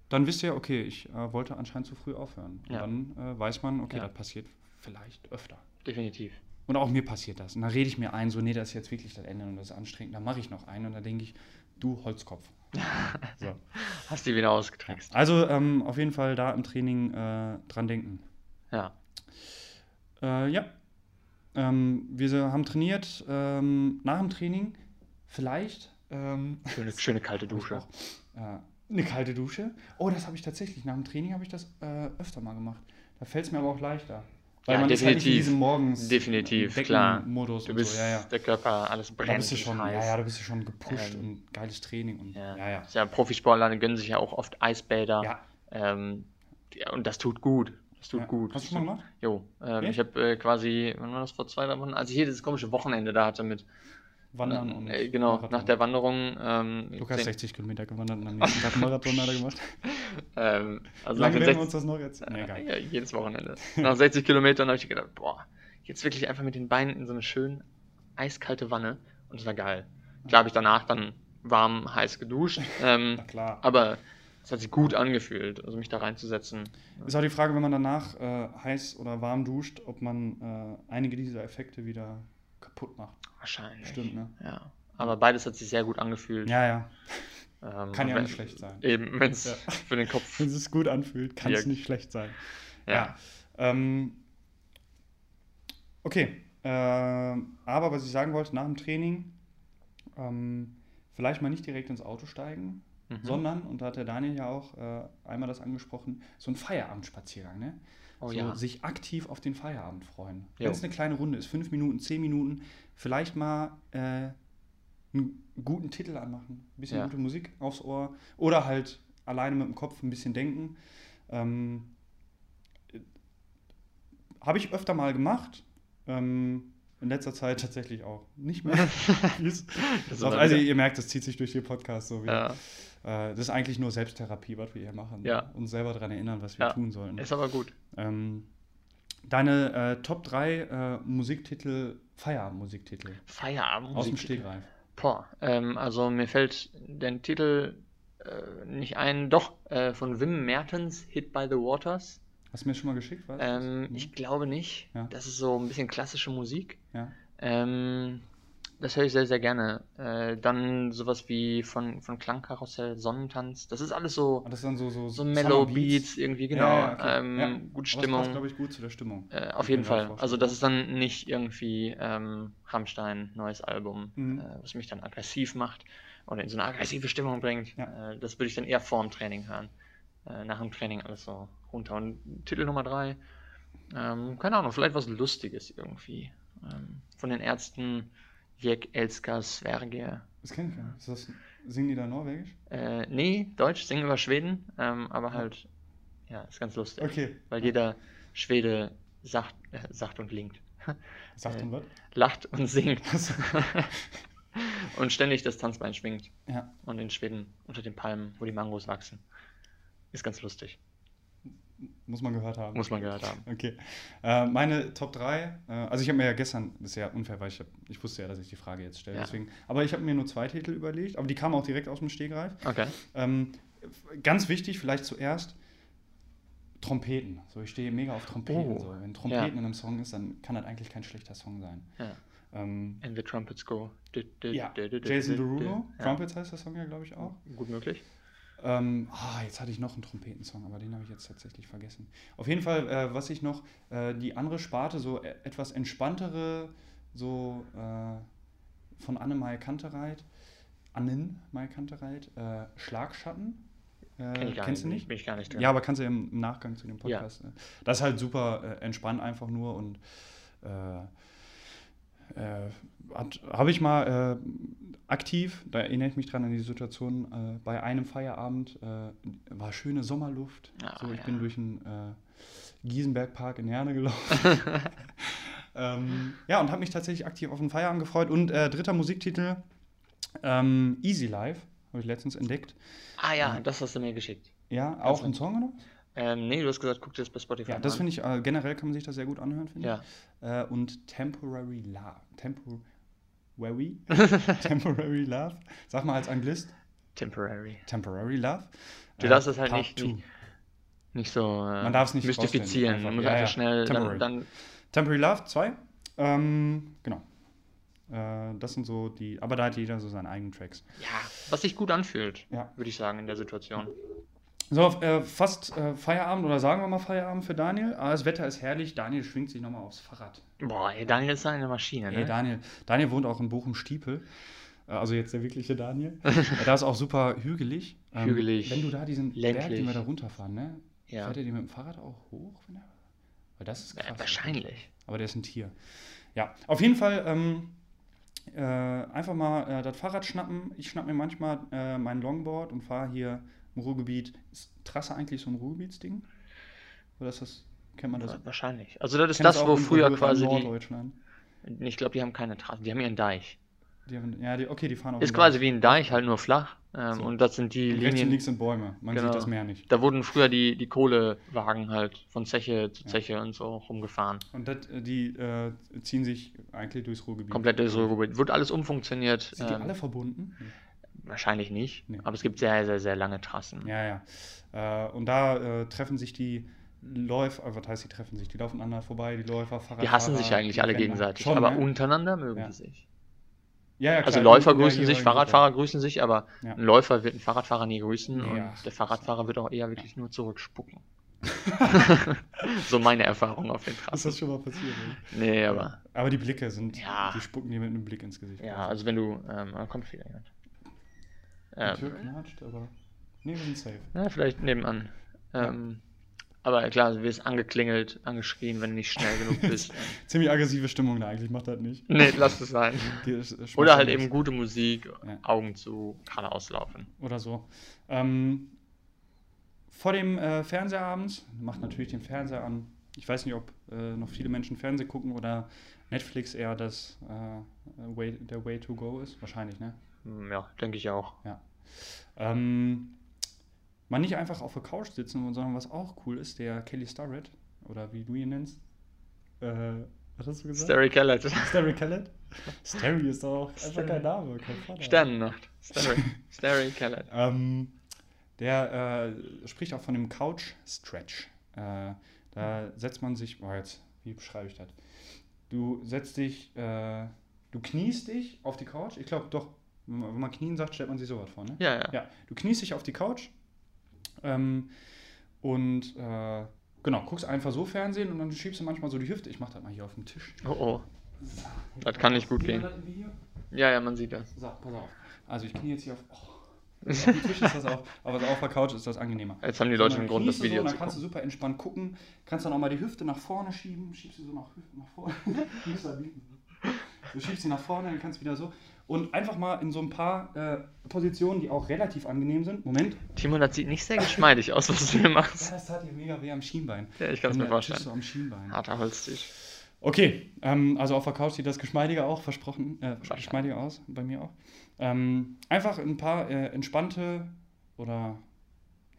[SPEAKER 2] dann wisst ihr, okay, ich äh, wollte anscheinend zu früh aufhören. Und dann äh, weiß man, okay, das passiert vielleicht öfter.
[SPEAKER 1] Definitiv.
[SPEAKER 2] Und auch mir passiert das. Und dann rede ich mir ein, so, nee, das ist jetzt wirklich das Ende und das ist anstrengend. Dann mache ich noch einen und dann denke ich, du Holzkopf. so.
[SPEAKER 1] Hast die wieder ausgetrickst.
[SPEAKER 2] Also ähm, auf jeden Fall da im Training äh, dran denken.
[SPEAKER 1] Ja.
[SPEAKER 2] Äh, ja. Ähm, wir haben trainiert. Ähm, nach dem Training vielleicht. Ähm,
[SPEAKER 1] Schöne, schöne kalte Dusche.
[SPEAKER 2] äh, eine kalte Dusche. Oh, das habe ich tatsächlich. Nach dem Training habe ich das äh, öfter mal gemacht. Da fällt es mir aber auch leichter. Weil
[SPEAKER 1] Ja,
[SPEAKER 2] man ist halt nicht in
[SPEAKER 1] definitiv.
[SPEAKER 2] diesem morgens
[SPEAKER 1] Definitiv,
[SPEAKER 2] Decken-
[SPEAKER 1] klar.
[SPEAKER 2] Modus
[SPEAKER 1] Du bist
[SPEAKER 2] so. Ja, ja.
[SPEAKER 1] der Körper, alles
[SPEAKER 2] Da
[SPEAKER 1] brennt.
[SPEAKER 2] bist du schon, ja,
[SPEAKER 1] heiß.
[SPEAKER 2] ja, da bist du schon gepusht
[SPEAKER 1] Ähm,
[SPEAKER 2] und geiles Training und
[SPEAKER 1] Ja.
[SPEAKER 2] ja, ja.
[SPEAKER 1] Ja, Profisportler gönnen sich ja auch oft Eisbäder.
[SPEAKER 2] Ja.
[SPEAKER 1] Ähm, ja, und das tut gut. Das tut gut.
[SPEAKER 2] Hast du schon mal gemacht?
[SPEAKER 1] Jo, ähm, ich habe äh, quasi, wann war das vor zwei, drei Wochen, als ich hier dieses komische Wochenende da hatte mit,
[SPEAKER 2] Wandern und
[SPEAKER 1] äh, genau,
[SPEAKER 2] Marathon.
[SPEAKER 1] nach der Wanderung, ähm,
[SPEAKER 2] Lukas
[SPEAKER 1] zehn-
[SPEAKER 2] 60 Kilometer gewandert und am nächsten Tag einen Marathon hat er gemacht.
[SPEAKER 1] ähm, also
[SPEAKER 2] lange
[SPEAKER 1] den
[SPEAKER 2] werden wir
[SPEAKER 1] 60
[SPEAKER 2] uns das noch jetzt? Nee, geil.
[SPEAKER 1] Ja, jedes Wochenende. Nach 60 Kilometern habe ich gedacht, boah, jetzt wirklich einfach mit den Beinen in so eine schön eiskalte Wanne und das war geil. Klar habe ich danach dann warm, heiß geduscht, ähm,
[SPEAKER 2] Na klar.
[SPEAKER 1] aber es hat sich gut angefühlt, also mich da reinzusetzen.
[SPEAKER 2] Ist auch die Frage, wenn man danach äh, heiß oder warm duscht, ob man äh, einige dieser Effekte wieder kaputt macht.
[SPEAKER 1] Wahrscheinlich.
[SPEAKER 2] Stimmt, ne?
[SPEAKER 1] Ja. Aber beides hat sich sehr gut angefühlt.
[SPEAKER 2] Ja, ja.
[SPEAKER 1] Ähm,
[SPEAKER 2] Kann ja
[SPEAKER 1] wenn-
[SPEAKER 2] nicht schlecht sein.
[SPEAKER 1] Eben, wenn es
[SPEAKER 2] Ja.
[SPEAKER 1] für den Kopf.
[SPEAKER 2] Wenn es sich gut anfühlt, kann es nicht schlecht sein.
[SPEAKER 1] Ja.
[SPEAKER 2] Ähm, okay. Ähm, aber was ich sagen wollte, nach dem Training ähm, vielleicht mal nicht direkt ins Auto steigen,
[SPEAKER 1] Mhm.
[SPEAKER 2] sondern, und da hat der Daniel ja auch äh, einmal das angesprochen, so ein Feierabendspaziergang, ne?
[SPEAKER 1] Oh
[SPEAKER 2] so
[SPEAKER 1] ja.
[SPEAKER 2] sich aktiv auf den Feierabend freuen. Wenn es eine kleine Runde ist, fünf Minuten, zehn Minuten, vielleicht mal äh, einen guten Titel anmachen, ein bisschen
[SPEAKER 1] Ja.
[SPEAKER 2] gute Musik aufs Ohr oder halt alleine mit dem Kopf ein bisschen denken. Ähm, Habe ich öfter mal gemacht. Ähm, in letzter Zeit tatsächlich auch nicht mehr. Also ihr merkt, das zieht sich durch den Podcast so. Wir,
[SPEAKER 1] ja.
[SPEAKER 2] Äh, das ist eigentlich nur Selbsttherapie, was wir hier machen.
[SPEAKER 1] Ja.
[SPEAKER 2] Uns selber daran erinnern, was wir
[SPEAKER 1] Ja.
[SPEAKER 2] tun sollen.
[SPEAKER 1] Ist aber gut.
[SPEAKER 2] Ähm, deine äh, Top 3 äh, Musiktitel, Feierabend-Musiktitel
[SPEAKER 1] Feierabend.
[SPEAKER 2] aus dem Stegreif.
[SPEAKER 1] Boah, ähm, also mir fällt der Titel äh, nicht ein. Doch, äh, von Wim Mertens, Hit by the Waters.
[SPEAKER 2] Hast du mir schon mal geschickt? Das?
[SPEAKER 1] Ähm, ich glaube nicht.
[SPEAKER 2] Ja.
[SPEAKER 1] Das ist so ein bisschen klassische Musik.
[SPEAKER 2] ja.
[SPEAKER 1] Ähm, das höre ich sehr, sehr gerne. Äh, dann sowas wie von, von Klangkarussell, Sonnentanz. Das ist alles so,
[SPEAKER 2] Ah, das dann so, so,
[SPEAKER 1] so Mellow
[SPEAKER 2] Summer
[SPEAKER 1] Beats irgendwie, genau.
[SPEAKER 2] Ja, okay.
[SPEAKER 1] ähm,
[SPEAKER 2] Ja.
[SPEAKER 1] Gute
[SPEAKER 2] Das
[SPEAKER 1] Stimmung.
[SPEAKER 2] passt, glaube ich, gut zu der Stimmung.
[SPEAKER 1] Äh, auf jeden Fall. Also das ist dann nicht irgendwie ähm, Rammstein, neues Album,
[SPEAKER 2] Mhm.
[SPEAKER 1] äh, was mich dann aggressiv macht oder in so eine aggressive Stimmung bringt.
[SPEAKER 2] Ja.
[SPEAKER 1] Äh, das würde ich dann eher vor dem Training hören. Äh, nach dem Training alles so runter. Und Titel Nummer drei, ähm, keine Ahnung, vielleicht was Lustiges irgendwie. Ähm, von den Ärzten Jek Elska Sverige.
[SPEAKER 2] Das kenne ich nicht. Ist das, singen die da Norwegisch?
[SPEAKER 1] Äh, nee, Deutsch, singen über Schweden, ähm, aber halt, ja, ist ganz lustig.
[SPEAKER 2] Okay.
[SPEAKER 1] Weil jeder Schwede sagt, äh, sagt und linkt.
[SPEAKER 2] Sagt
[SPEAKER 1] Äh,
[SPEAKER 2] dann was?
[SPEAKER 1] lacht und singt. Und ständig das Tanzbein schwingt.
[SPEAKER 2] ja.
[SPEAKER 1] Und in Schweden unter den Palmen, wo die Mangos wachsen. Ist ganz lustig.
[SPEAKER 2] Muss man gehört haben.
[SPEAKER 1] Muss man gehört haben.
[SPEAKER 2] Okay. Äh, meine Top 3, äh, also ich habe mir ja gestern, das ist ja unfair, weil ich, hab, ich wusste ja, dass ich die Frage jetzt stelle,
[SPEAKER 1] Ja.
[SPEAKER 2] deswegen, aber ich habe mir nur zwei Titel überlegt, aber die kamen auch direkt aus dem Stegreif.
[SPEAKER 1] Okay.
[SPEAKER 2] Ähm, ganz wichtig, vielleicht zuerst Trompeten. So, ich stehe mega auf Trompeten.
[SPEAKER 1] Oh,
[SPEAKER 2] so. Wenn Trompeten
[SPEAKER 1] ja.
[SPEAKER 2] in einem Song ist, dann kann das eigentlich kein schlechter Song sein.
[SPEAKER 1] Ja.
[SPEAKER 2] Ähm,
[SPEAKER 1] And the trumpets go. Du, du,
[SPEAKER 2] ja,
[SPEAKER 1] du,
[SPEAKER 2] Jason. Derulo. Trumpets heißt der Song ja, glaube ich, auch.
[SPEAKER 1] Gut möglich.
[SPEAKER 2] Ähm, ah, jetzt hatte ich noch einen Trompetensong, aber den habe ich jetzt tatsächlich vergessen. Auf jeden Fall, äh, was ich noch, äh, die andere Sparte, so e- etwas entspanntere, so äh, von Anne-Mai Kantereit, Annen Mai Kantereit, äh, Schlagschatten. Äh,
[SPEAKER 1] Kenn ich gar
[SPEAKER 2] kennst
[SPEAKER 1] nicht.
[SPEAKER 2] du nicht?
[SPEAKER 1] Bin ich gar nicht.
[SPEAKER 2] Ja, aber kannst du ja im Nachgang zu dem Podcast. äh, Das ist halt super äh, entspannt einfach nur und äh, äh, habe ich mal äh, aktiv, da erinnere ich mich dran an die Situation, äh, bei einem Feierabend äh, war schöne Sommerluft.
[SPEAKER 1] Ah,
[SPEAKER 2] so, ich
[SPEAKER 1] ja.
[SPEAKER 2] bin durch den äh, Giesenbergpark in Herne gelaufen. ähm, ja, und habe mich tatsächlich aktiv auf den Feierabend gefreut. Und äh, dritter Musiktitel, ähm, Easy Life, habe ich letztens entdeckt.
[SPEAKER 1] Ah ja, das hast du mir geschickt.
[SPEAKER 2] Ja, auch ein Song, oder?
[SPEAKER 1] Ähm, nee, du hast gesagt, guck dir das bei Spotify
[SPEAKER 2] Ja, das
[SPEAKER 1] an.
[SPEAKER 2] finde ich, äh, generell kann man sich das sehr gut anhören, finde
[SPEAKER 1] Ja.
[SPEAKER 2] ich. Äh, und Temporary Love. Temporary? Temporary Love. Sag mal als Anglist.
[SPEAKER 1] Temporary.
[SPEAKER 2] Temporary Love.
[SPEAKER 1] Du
[SPEAKER 2] Äh,
[SPEAKER 1] darfst es halt
[SPEAKER 2] Part
[SPEAKER 1] nicht, nicht, nicht so äh,
[SPEAKER 2] Man darf es nicht
[SPEAKER 1] mystifizieren. Man muss
[SPEAKER 2] Ja,
[SPEAKER 1] einfach
[SPEAKER 2] ja.
[SPEAKER 1] schnell
[SPEAKER 2] Temporary.
[SPEAKER 1] dann, dann
[SPEAKER 2] Temporary Love 2. Ähm, genau. Äh, das sind so die, aber da hat jeder so seine eigenen Tracks.
[SPEAKER 1] ja, was sich gut anfühlt,
[SPEAKER 2] Ja.
[SPEAKER 1] würde ich sagen, in der Situation.
[SPEAKER 2] So, äh, fast äh, Feierabend oder sagen wir mal Feierabend für Daniel. Aber das Wetter ist herrlich. Daniel schwingt sich nochmal aufs Fahrrad.
[SPEAKER 1] Boah, ey, Daniel ist eine Maschine,
[SPEAKER 2] Ey,
[SPEAKER 1] ne?
[SPEAKER 2] Daniel, Daniel wohnt auch in Bochum-Stiepel. Äh, Also jetzt der wirkliche Daniel. Äh, da ist auch super hügelig. Ähm,
[SPEAKER 1] Hügelig,
[SPEAKER 2] Wenn du da diesen Berg,
[SPEAKER 1] ländlich.
[SPEAKER 2] den wir da runterfahren, ne?
[SPEAKER 1] Ja.
[SPEAKER 2] Fährt er den mit dem Fahrrad auch hoch? Wenn er... Weil das ist
[SPEAKER 1] Ja,
[SPEAKER 2] krass.
[SPEAKER 1] wahrscheinlich.
[SPEAKER 2] Aber der ist ein Tier. Ja, auf jeden Fall ähm, äh, einfach mal äh, das Fahrrad schnappen. Ich schnapp mir manchmal äh, mein Longboard und fahre hier im Ruhrgebiet. Ist Trasse eigentlich so ein Ruhrgebietsding? Oder ist das, kennt man das?
[SPEAKER 1] Wahrscheinlich. Also das ist das, wo früher quasi die.
[SPEAKER 2] Norddeutschland?
[SPEAKER 1] Ich glaube, die haben keine Trassen, die haben ihren Deich.
[SPEAKER 2] Die haben, ja, die, okay, die fahren auch
[SPEAKER 1] Ist quasi wie ein Deich, halt nur flach. Ähm,
[SPEAKER 2] So.
[SPEAKER 1] Und das sind die
[SPEAKER 2] Und
[SPEAKER 1] Linien.
[SPEAKER 2] links sind Bäume. Man
[SPEAKER 1] Genau.
[SPEAKER 2] sieht das Meer nicht.
[SPEAKER 1] Da wurden früher die, die Kohlewagen halt von Zeche zu
[SPEAKER 2] Ja.
[SPEAKER 1] Zeche und so rumgefahren.
[SPEAKER 2] Und das, äh, die äh, ziehen sich eigentlich durchs Ruhrgebiet.
[SPEAKER 1] Komplett durchs Ruhrgebiet. Wird alles umfunktioniert.
[SPEAKER 2] Sind die
[SPEAKER 1] ähm,
[SPEAKER 2] alle verbunden?
[SPEAKER 1] Wahrscheinlich nicht.
[SPEAKER 2] Nee.
[SPEAKER 1] Aber es gibt sehr, sehr, sehr lange Trassen.
[SPEAKER 2] Ja, ja. Äh, und da äh, treffen sich die Läufer, äh, was heißt, die treffen sich? Die laufen aneinander vorbei, die Läufer, Fahrradfahrer.
[SPEAKER 1] Die hassen sich ja eigentlich alle gegenseitig.
[SPEAKER 2] Schon,
[SPEAKER 1] aber
[SPEAKER 2] ne?
[SPEAKER 1] untereinander mögen
[SPEAKER 2] Ja.
[SPEAKER 1] die sich.
[SPEAKER 2] ja, ja,
[SPEAKER 1] Also
[SPEAKER 2] klar,
[SPEAKER 1] Läufer
[SPEAKER 2] in der
[SPEAKER 1] grüßen sich, Fahrradfahrer grüßen sich, aber
[SPEAKER 2] Ja.
[SPEAKER 1] ein Läufer wird einen Fahrradfahrer nie grüßen und
[SPEAKER 2] Ja.
[SPEAKER 1] der Fahrradfahrer wird auch eher wirklich nur zurückspucken. so meine Erfahrung auf den
[SPEAKER 2] Ist
[SPEAKER 1] Trassen.
[SPEAKER 2] das schon mal passiert? Oder?
[SPEAKER 1] Nee, aber
[SPEAKER 2] Aber die Blicke sind,
[SPEAKER 1] Ja.
[SPEAKER 2] die spucken dir mit einem Blick ins Gesicht.
[SPEAKER 1] ja, also wenn du, ähm, kommt wieder jemand.
[SPEAKER 2] Der
[SPEAKER 1] Ähm,
[SPEAKER 2] Tür knatscht, aber. Nee, wir sind safe.
[SPEAKER 1] ja, vielleicht nebenan. Ähm, aber klar, du wirst angeklingelt, angeschrien, wenn du nicht schnell genug bist.
[SPEAKER 2] Ziemlich aggressive Stimmung da eigentlich, macht das nicht.
[SPEAKER 1] nee, lass es sein.
[SPEAKER 2] Die
[SPEAKER 1] Oder halt eben gute Musik,
[SPEAKER 2] Ja.
[SPEAKER 1] Augen zu, geradeaus laufen.
[SPEAKER 2] Oder so. Ähm, vor dem äh, Fernseher abends, macht natürlich den Fernseher an. Ich weiß nicht, ob äh, noch viele Menschen Fernsehen gucken oder Netflix eher das äh, way, der Way to go ist. Wahrscheinlich, ne?
[SPEAKER 1] Hm, Ja, denke ich auch.
[SPEAKER 2] Ähm, man nicht einfach auf der Couch sitzen, sondern was auch cool ist, der Kelly Starrett, oder wie du ihn nennst. Äh, was hast du gesagt?
[SPEAKER 1] Starry Khaled.
[SPEAKER 2] Starry Khaled? Starry ist doch einfach
[SPEAKER 1] Starry.
[SPEAKER 2] kein Name, kein Vater.
[SPEAKER 1] Sternennacht. Starry. Starry Khaled.
[SPEAKER 2] Ähm, der äh, spricht auch von dem Couch Stretch. Äh, da setzt man sich, oh jetzt, wie beschreibe ich das? Du setzt dich, äh, du kniest dich auf die Couch. Ich glaube doch, wenn man, wenn man knien sagt, stellt man sich sowas vor, ne?
[SPEAKER 1] Ja, ja.
[SPEAKER 2] Ja, du kniest dich auf die Couch ähm, und äh, genau, guckst einfach so Fernsehen und dann schiebst du manchmal so die Hüfte. Ich mach das mal hier auf den Tisch.
[SPEAKER 1] Oh oh. Das kann nicht gut gehen. Ja, ja, man sieht das.
[SPEAKER 2] So, pass auf. Also ich knie jetzt hier auf. Oh, auf dem Tisch ist das auch, aber auf der Couch ist das angenehmer.
[SPEAKER 1] Jetzt haben die
[SPEAKER 2] So,
[SPEAKER 1] Leute einen Grund, das Video
[SPEAKER 2] so,
[SPEAKER 1] zu
[SPEAKER 2] Dann kannst du super entspannt gucken. Kannst dann auch mal die Hüfte nach vorne schieben. Schiebst du so nach, nach vorne. Du schiebst sie nach vorne, dann kannst du wieder so. Und einfach mal in so ein paar äh, Positionen, die auch relativ angenehm sind. Moment.
[SPEAKER 1] Timon, das sieht nicht sehr geschmeidig aus, was du hier
[SPEAKER 2] Ja,
[SPEAKER 1] machst.
[SPEAKER 2] das tat hier mega weh am Schienbein.
[SPEAKER 1] Ja, ich kann es mir vorstellen.
[SPEAKER 2] so am Schienbein.
[SPEAKER 1] Harter Holztisch.
[SPEAKER 2] Okay, ähm, also auf der Couch sieht das geschmeidiger auch, versprochen, äh, geschmeidiger aus, bei mir auch. Ähm, einfach ein paar äh, entspannte oder,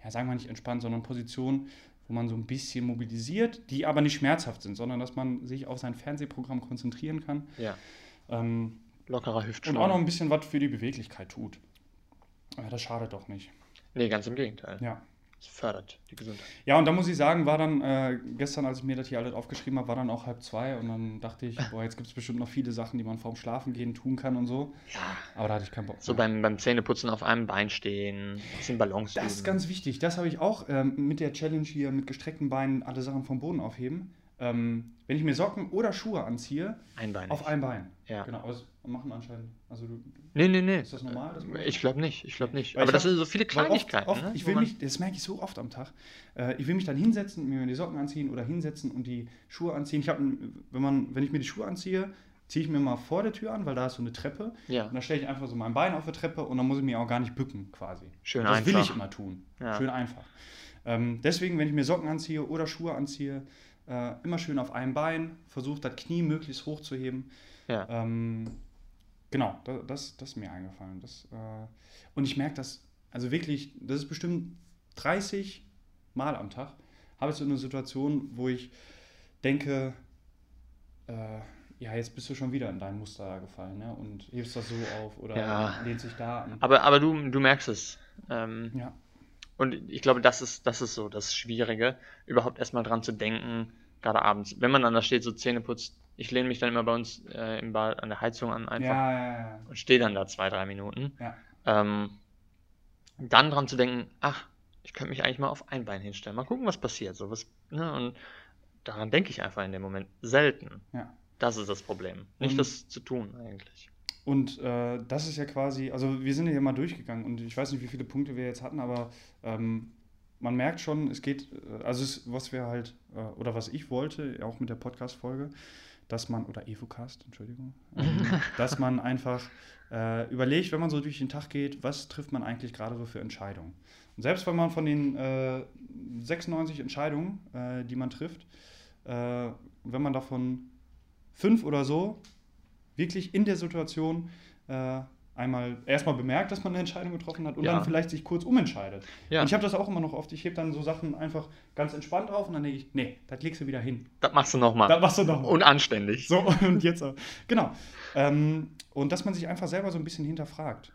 [SPEAKER 2] ja, sagen wir nicht entspannt, sondern Positionen, wo man so ein bisschen mobilisiert, die aber nicht schmerzhaft sind, sondern dass man sich auf sein Fernsehprogramm konzentrieren kann
[SPEAKER 1] Ja.
[SPEAKER 2] ähm,
[SPEAKER 1] Lockerer
[SPEAKER 2] und
[SPEAKER 1] Hüftschlag.
[SPEAKER 2] auch noch ein bisschen was für die Beweglichkeit tut. Ja, das schadet doch nicht.
[SPEAKER 1] Nee, ganz im Gegenteil.
[SPEAKER 2] Ja.
[SPEAKER 1] Es fördert die Gesundheit.
[SPEAKER 2] Ja, und da muss ich sagen, war dann äh, gestern, als ich mir das hier alles aufgeschrieben habe, war dann auch halb zwei und dann dachte ich, boah, jetzt gibt es bestimmt noch viele Sachen, die man vorm Schlafengehen tun kann und so.
[SPEAKER 1] Ja.
[SPEAKER 2] Aber da hatte ich keinen Bock.
[SPEAKER 1] So
[SPEAKER 2] mehr.
[SPEAKER 1] beim, beim Zähneputzen auf einem Bein stehen, bisschen Balance
[SPEAKER 2] das ist
[SPEAKER 1] üben.
[SPEAKER 2] ganz wichtig. Das habe ich auch ähm, mit der Challenge hier mit gestreckten Beinen alle Sachen vom Boden aufheben. Ähm, wenn ich mir Socken oder Schuhe anziehe,
[SPEAKER 1] Einbeinig.
[SPEAKER 2] auf ein Bein.
[SPEAKER 1] Ja.
[SPEAKER 2] Genau, aber das machen anscheinend. Also du,
[SPEAKER 1] Nee, nee, nee.
[SPEAKER 2] Ist das normal, dass man-
[SPEAKER 1] ich glaube nicht, ich glaube nicht.
[SPEAKER 2] Weil
[SPEAKER 1] Aber
[SPEAKER 2] ich
[SPEAKER 1] das
[SPEAKER 2] hab-
[SPEAKER 1] sind so viele Kleinigkeiten.
[SPEAKER 2] Oft, oft,
[SPEAKER 1] ne?
[SPEAKER 2] ich will mich, das merke ich so oft am Tag. Äh, ich will mich dann hinsetzen, mir die Socken anziehen oder hinsetzen und die Schuhe anziehen. Ich habe, wenn man, wenn ich mir die Schuhe anziehe, ziehe ich mir mal vor der Tür an, weil da ist so eine Treppe.
[SPEAKER 1] Ja.
[SPEAKER 2] Und da stelle ich einfach so mein Bein auf der Treppe und dann muss ich mir auch gar nicht bücken quasi.
[SPEAKER 1] Schön
[SPEAKER 2] das will
[SPEAKER 1] einfach.
[SPEAKER 2] ich immer tun.
[SPEAKER 1] Ja.
[SPEAKER 2] Schön einfach. Ähm, deswegen, wenn ich mir Socken anziehe oder Schuhe anziehe, äh, immer schön auf einem Bein, versuche das Knie möglichst hoch zu heben.
[SPEAKER 1] Ja.
[SPEAKER 2] Ähm, genau, da- das, das ist mir eingefallen. Das, äh, und ich merke das, also wirklich, das ist bestimmt 30 Mal am Tag, habe ich so eine Situation, wo ich denke, äh, ja, jetzt bist du schon wieder in dein Muster gefallen ne? und hebst das so auf oder
[SPEAKER 1] Ja.
[SPEAKER 2] lehnt sich da an.
[SPEAKER 1] Aber, aber du, du merkst es. Ähm,
[SPEAKER 2] Ja,
[SPEAKER 1] Und ich glaube, das ist, das ist so das Schwierige, überhaupt erstmal dran zu denken, gerade abends. Wenn man dann da steht, so Zähne putzt, ich lehne mich dann immer bei uns äh, im Bad an der Heizung an einfach
[SPEAKER 2] ja, ja, ja.
[SPEAKER 1] und stehe dann da zwei, drei Minuten.
[SPEAKER 2] ja.
[SPEAKER 1] Ähm, dann dran zu denken, ach, ich könnte mich eigentlich mal auf ein Bein hinstellen, mal gucken, was passiert. So was, ne? Und daran denke ich einfach in dem Moment selten.
[SPEAKER 2] ja.
[SPEAKER 1] Das ist das Problem. Nicht
[SPEAKER 2] Und-
[SPEAKER 1] das zu tun eigentlich.
[SPEAKER 2] Und äh, das ist ja quasi, also wir sind ja mal durchgegangen und ich weiß nicht, wie viele Punkte wir jetzt hatten, aber ähm, man merkt schon, es geht, äh, also es, was wir halt, äh, oder was ich wollte, auch mit der Podcast-Folge, dass man, oder Evocast, Entschuldigung, ähm, dass man einfach äh, überlegt, wenn man so durch den Tag geht, was trifft man eigentlich gerade so für Entscheidungen. Und selbst wenn man von den äh, 96 Entscheidungen, äh, die man trifft, äh, wenn man davon fünf oder so wirklich in der Situation einmal erstmal bemerkt, dass man eine Entscheidung getroffen hat und
[SPEAKER 1] Ja.
[SPEAKER 2] dann vielleicht sich kurz umentscheidet.
[SPEAKER 1] Ja.
[SPEAKER 2] Und ich habe das auch immer noch oft. Ich hebe dann so Sachen einfach ganz entspannt auf und dann denke ich, nee, das legst du wieder hin.
[SPEAKER 1] Das machst du nochmal.
[SPEAKER 2] Da machst du noch mal.
[SPEAKER 1] Unanständig.
[SPEAKER 2] So, und jetzt auch. Genau. Ähm, und dass man sich einfach selber so ein bisschen hinterfragt.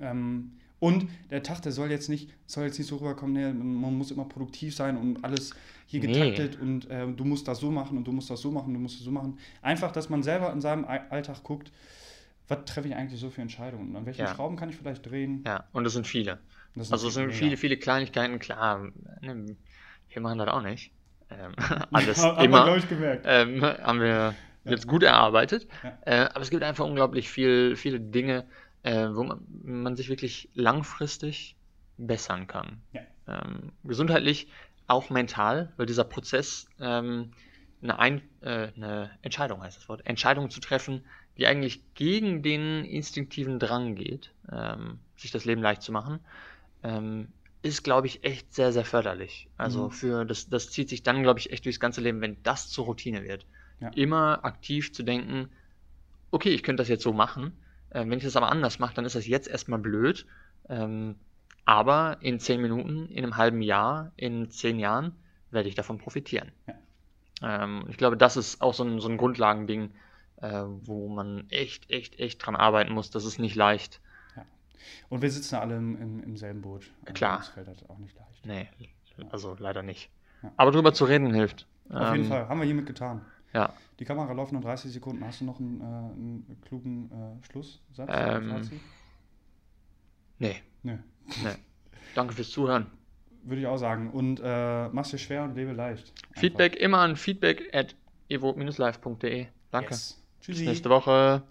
[SPEAKER 2] Ähm, und der Tag, der soll jetzt nicht, soll jetzt nicht so rüberkommen, nee, man muss immer produktiv sein und alles hier
[SPEAKER 1] Nee.
[SPEAKER 2] getaktet und äh, du musst das so machen und du musst das so machen, du musst das so machen. Einfach, dass man selber in seinem Ei- Alltag guckt, was treffe ich eigentlich so für Entscheidungen an welchen
[SPEAKER 1] Ja.
[SPEAKER 2] Schrauben kann ich vielleicht drehen.
[SPEAKER 1] Ja, und es sind viele.
[SPEAKER 2] Das
[SPEAKER 1] Also es sind viele, viele Kleinigkeiten, klar. ne, Wir machen das auch nicht. Ähm, alles
[SPEAKER 2] man,
[SPEAKER 1] immer.
[SPEAKER 2] ich, gemerkt.
[SPEAKER 1] ähm, haben wir jetzt gut erarbeitet.
[SPEAKER 2] Ja.
[SPEAKER 1] Äh, aber es gibt einfach unglaublich viel, viele Dinge, äh, wo man, man sich wirklich langfristig bessern kann.
[SPEAKER 2] Ja.
[SPEAKER 1] Ähm, gesundheitlich, auch mental, weil dieser Prozess ähm, eine, Ein äh, eine Entscheidung heißt das Wort, Entscheidung zu treffen, die eigentlich gegen den instinktiven Drang geht, ähm, sich das Leben leicht zu machen, ähm, ist, glaube ich, echt sehr, sehr förderlich. Also
[SPEAKER 2] Mhm.
[SPEAKER 1] für das, das zieht sich dann, glaube ich, echt durchs ganze Leben, wenn das zur Routine wird.
[SPEAKER 2] Ja.
[SPEAKER 1] Immer aktiv zu denken, okay, ich könnte das jetzt so machen. Äh, wenn ich das aber anders mache, dann ist das jetzt erstmal blöd. Ähm, aber in zehn Minuten, in einem halben Jahr, in zehn Jahren werde ich davon profitieren. Ähm, ich glaube, das ist auch so ein, so ein Grundlagending, äh, wo man echt, echt, echt dran arbeiten muss. Das ist nicht leicht.
[SPEAKER 2] Und wir sitzen alle im, im, im selben Boot. Also
[SPEAKER 1] Klar.
[SPEAKER 2] Uns fällt das auch nicht leicht.
[SPEAKER 1] Nee, also leider nicht.
[SPEAKER 2] Ja.
[SPEAKER 1] Aber drüber zu reden hilft.
[SPEAKER 2] Auf jeden
[SPEAKER 1] Ähm,
[SPEAKER 2] Fall, haben wir hiermit getan.
[SPEAKER 1] Ja.
[SPEAKER 2] Die Kamera läuft noch 30 Sekunden. Hast du noch einen, äh, einen klugen äh, Schlusssatz?
[SPEAKER 1] Ähm? Nee,
[SPEAKER 2] Nö.
[SPEAKER 1] nee. Danke fürs Zuhören.
[SPEAKER 2] Würde ich auch sagen. Und äh, mach's dir schwer und lebe leicht. Einfach.
[SPEAKER 1] Feedback immer an feedback at evo-live.de. Danke.
[SPEAKER 2] Yes.
[SPEAKER 1] Bis
[SPEAKER 2] Tschüssi.
[SPEAKER 1] nächste Woche.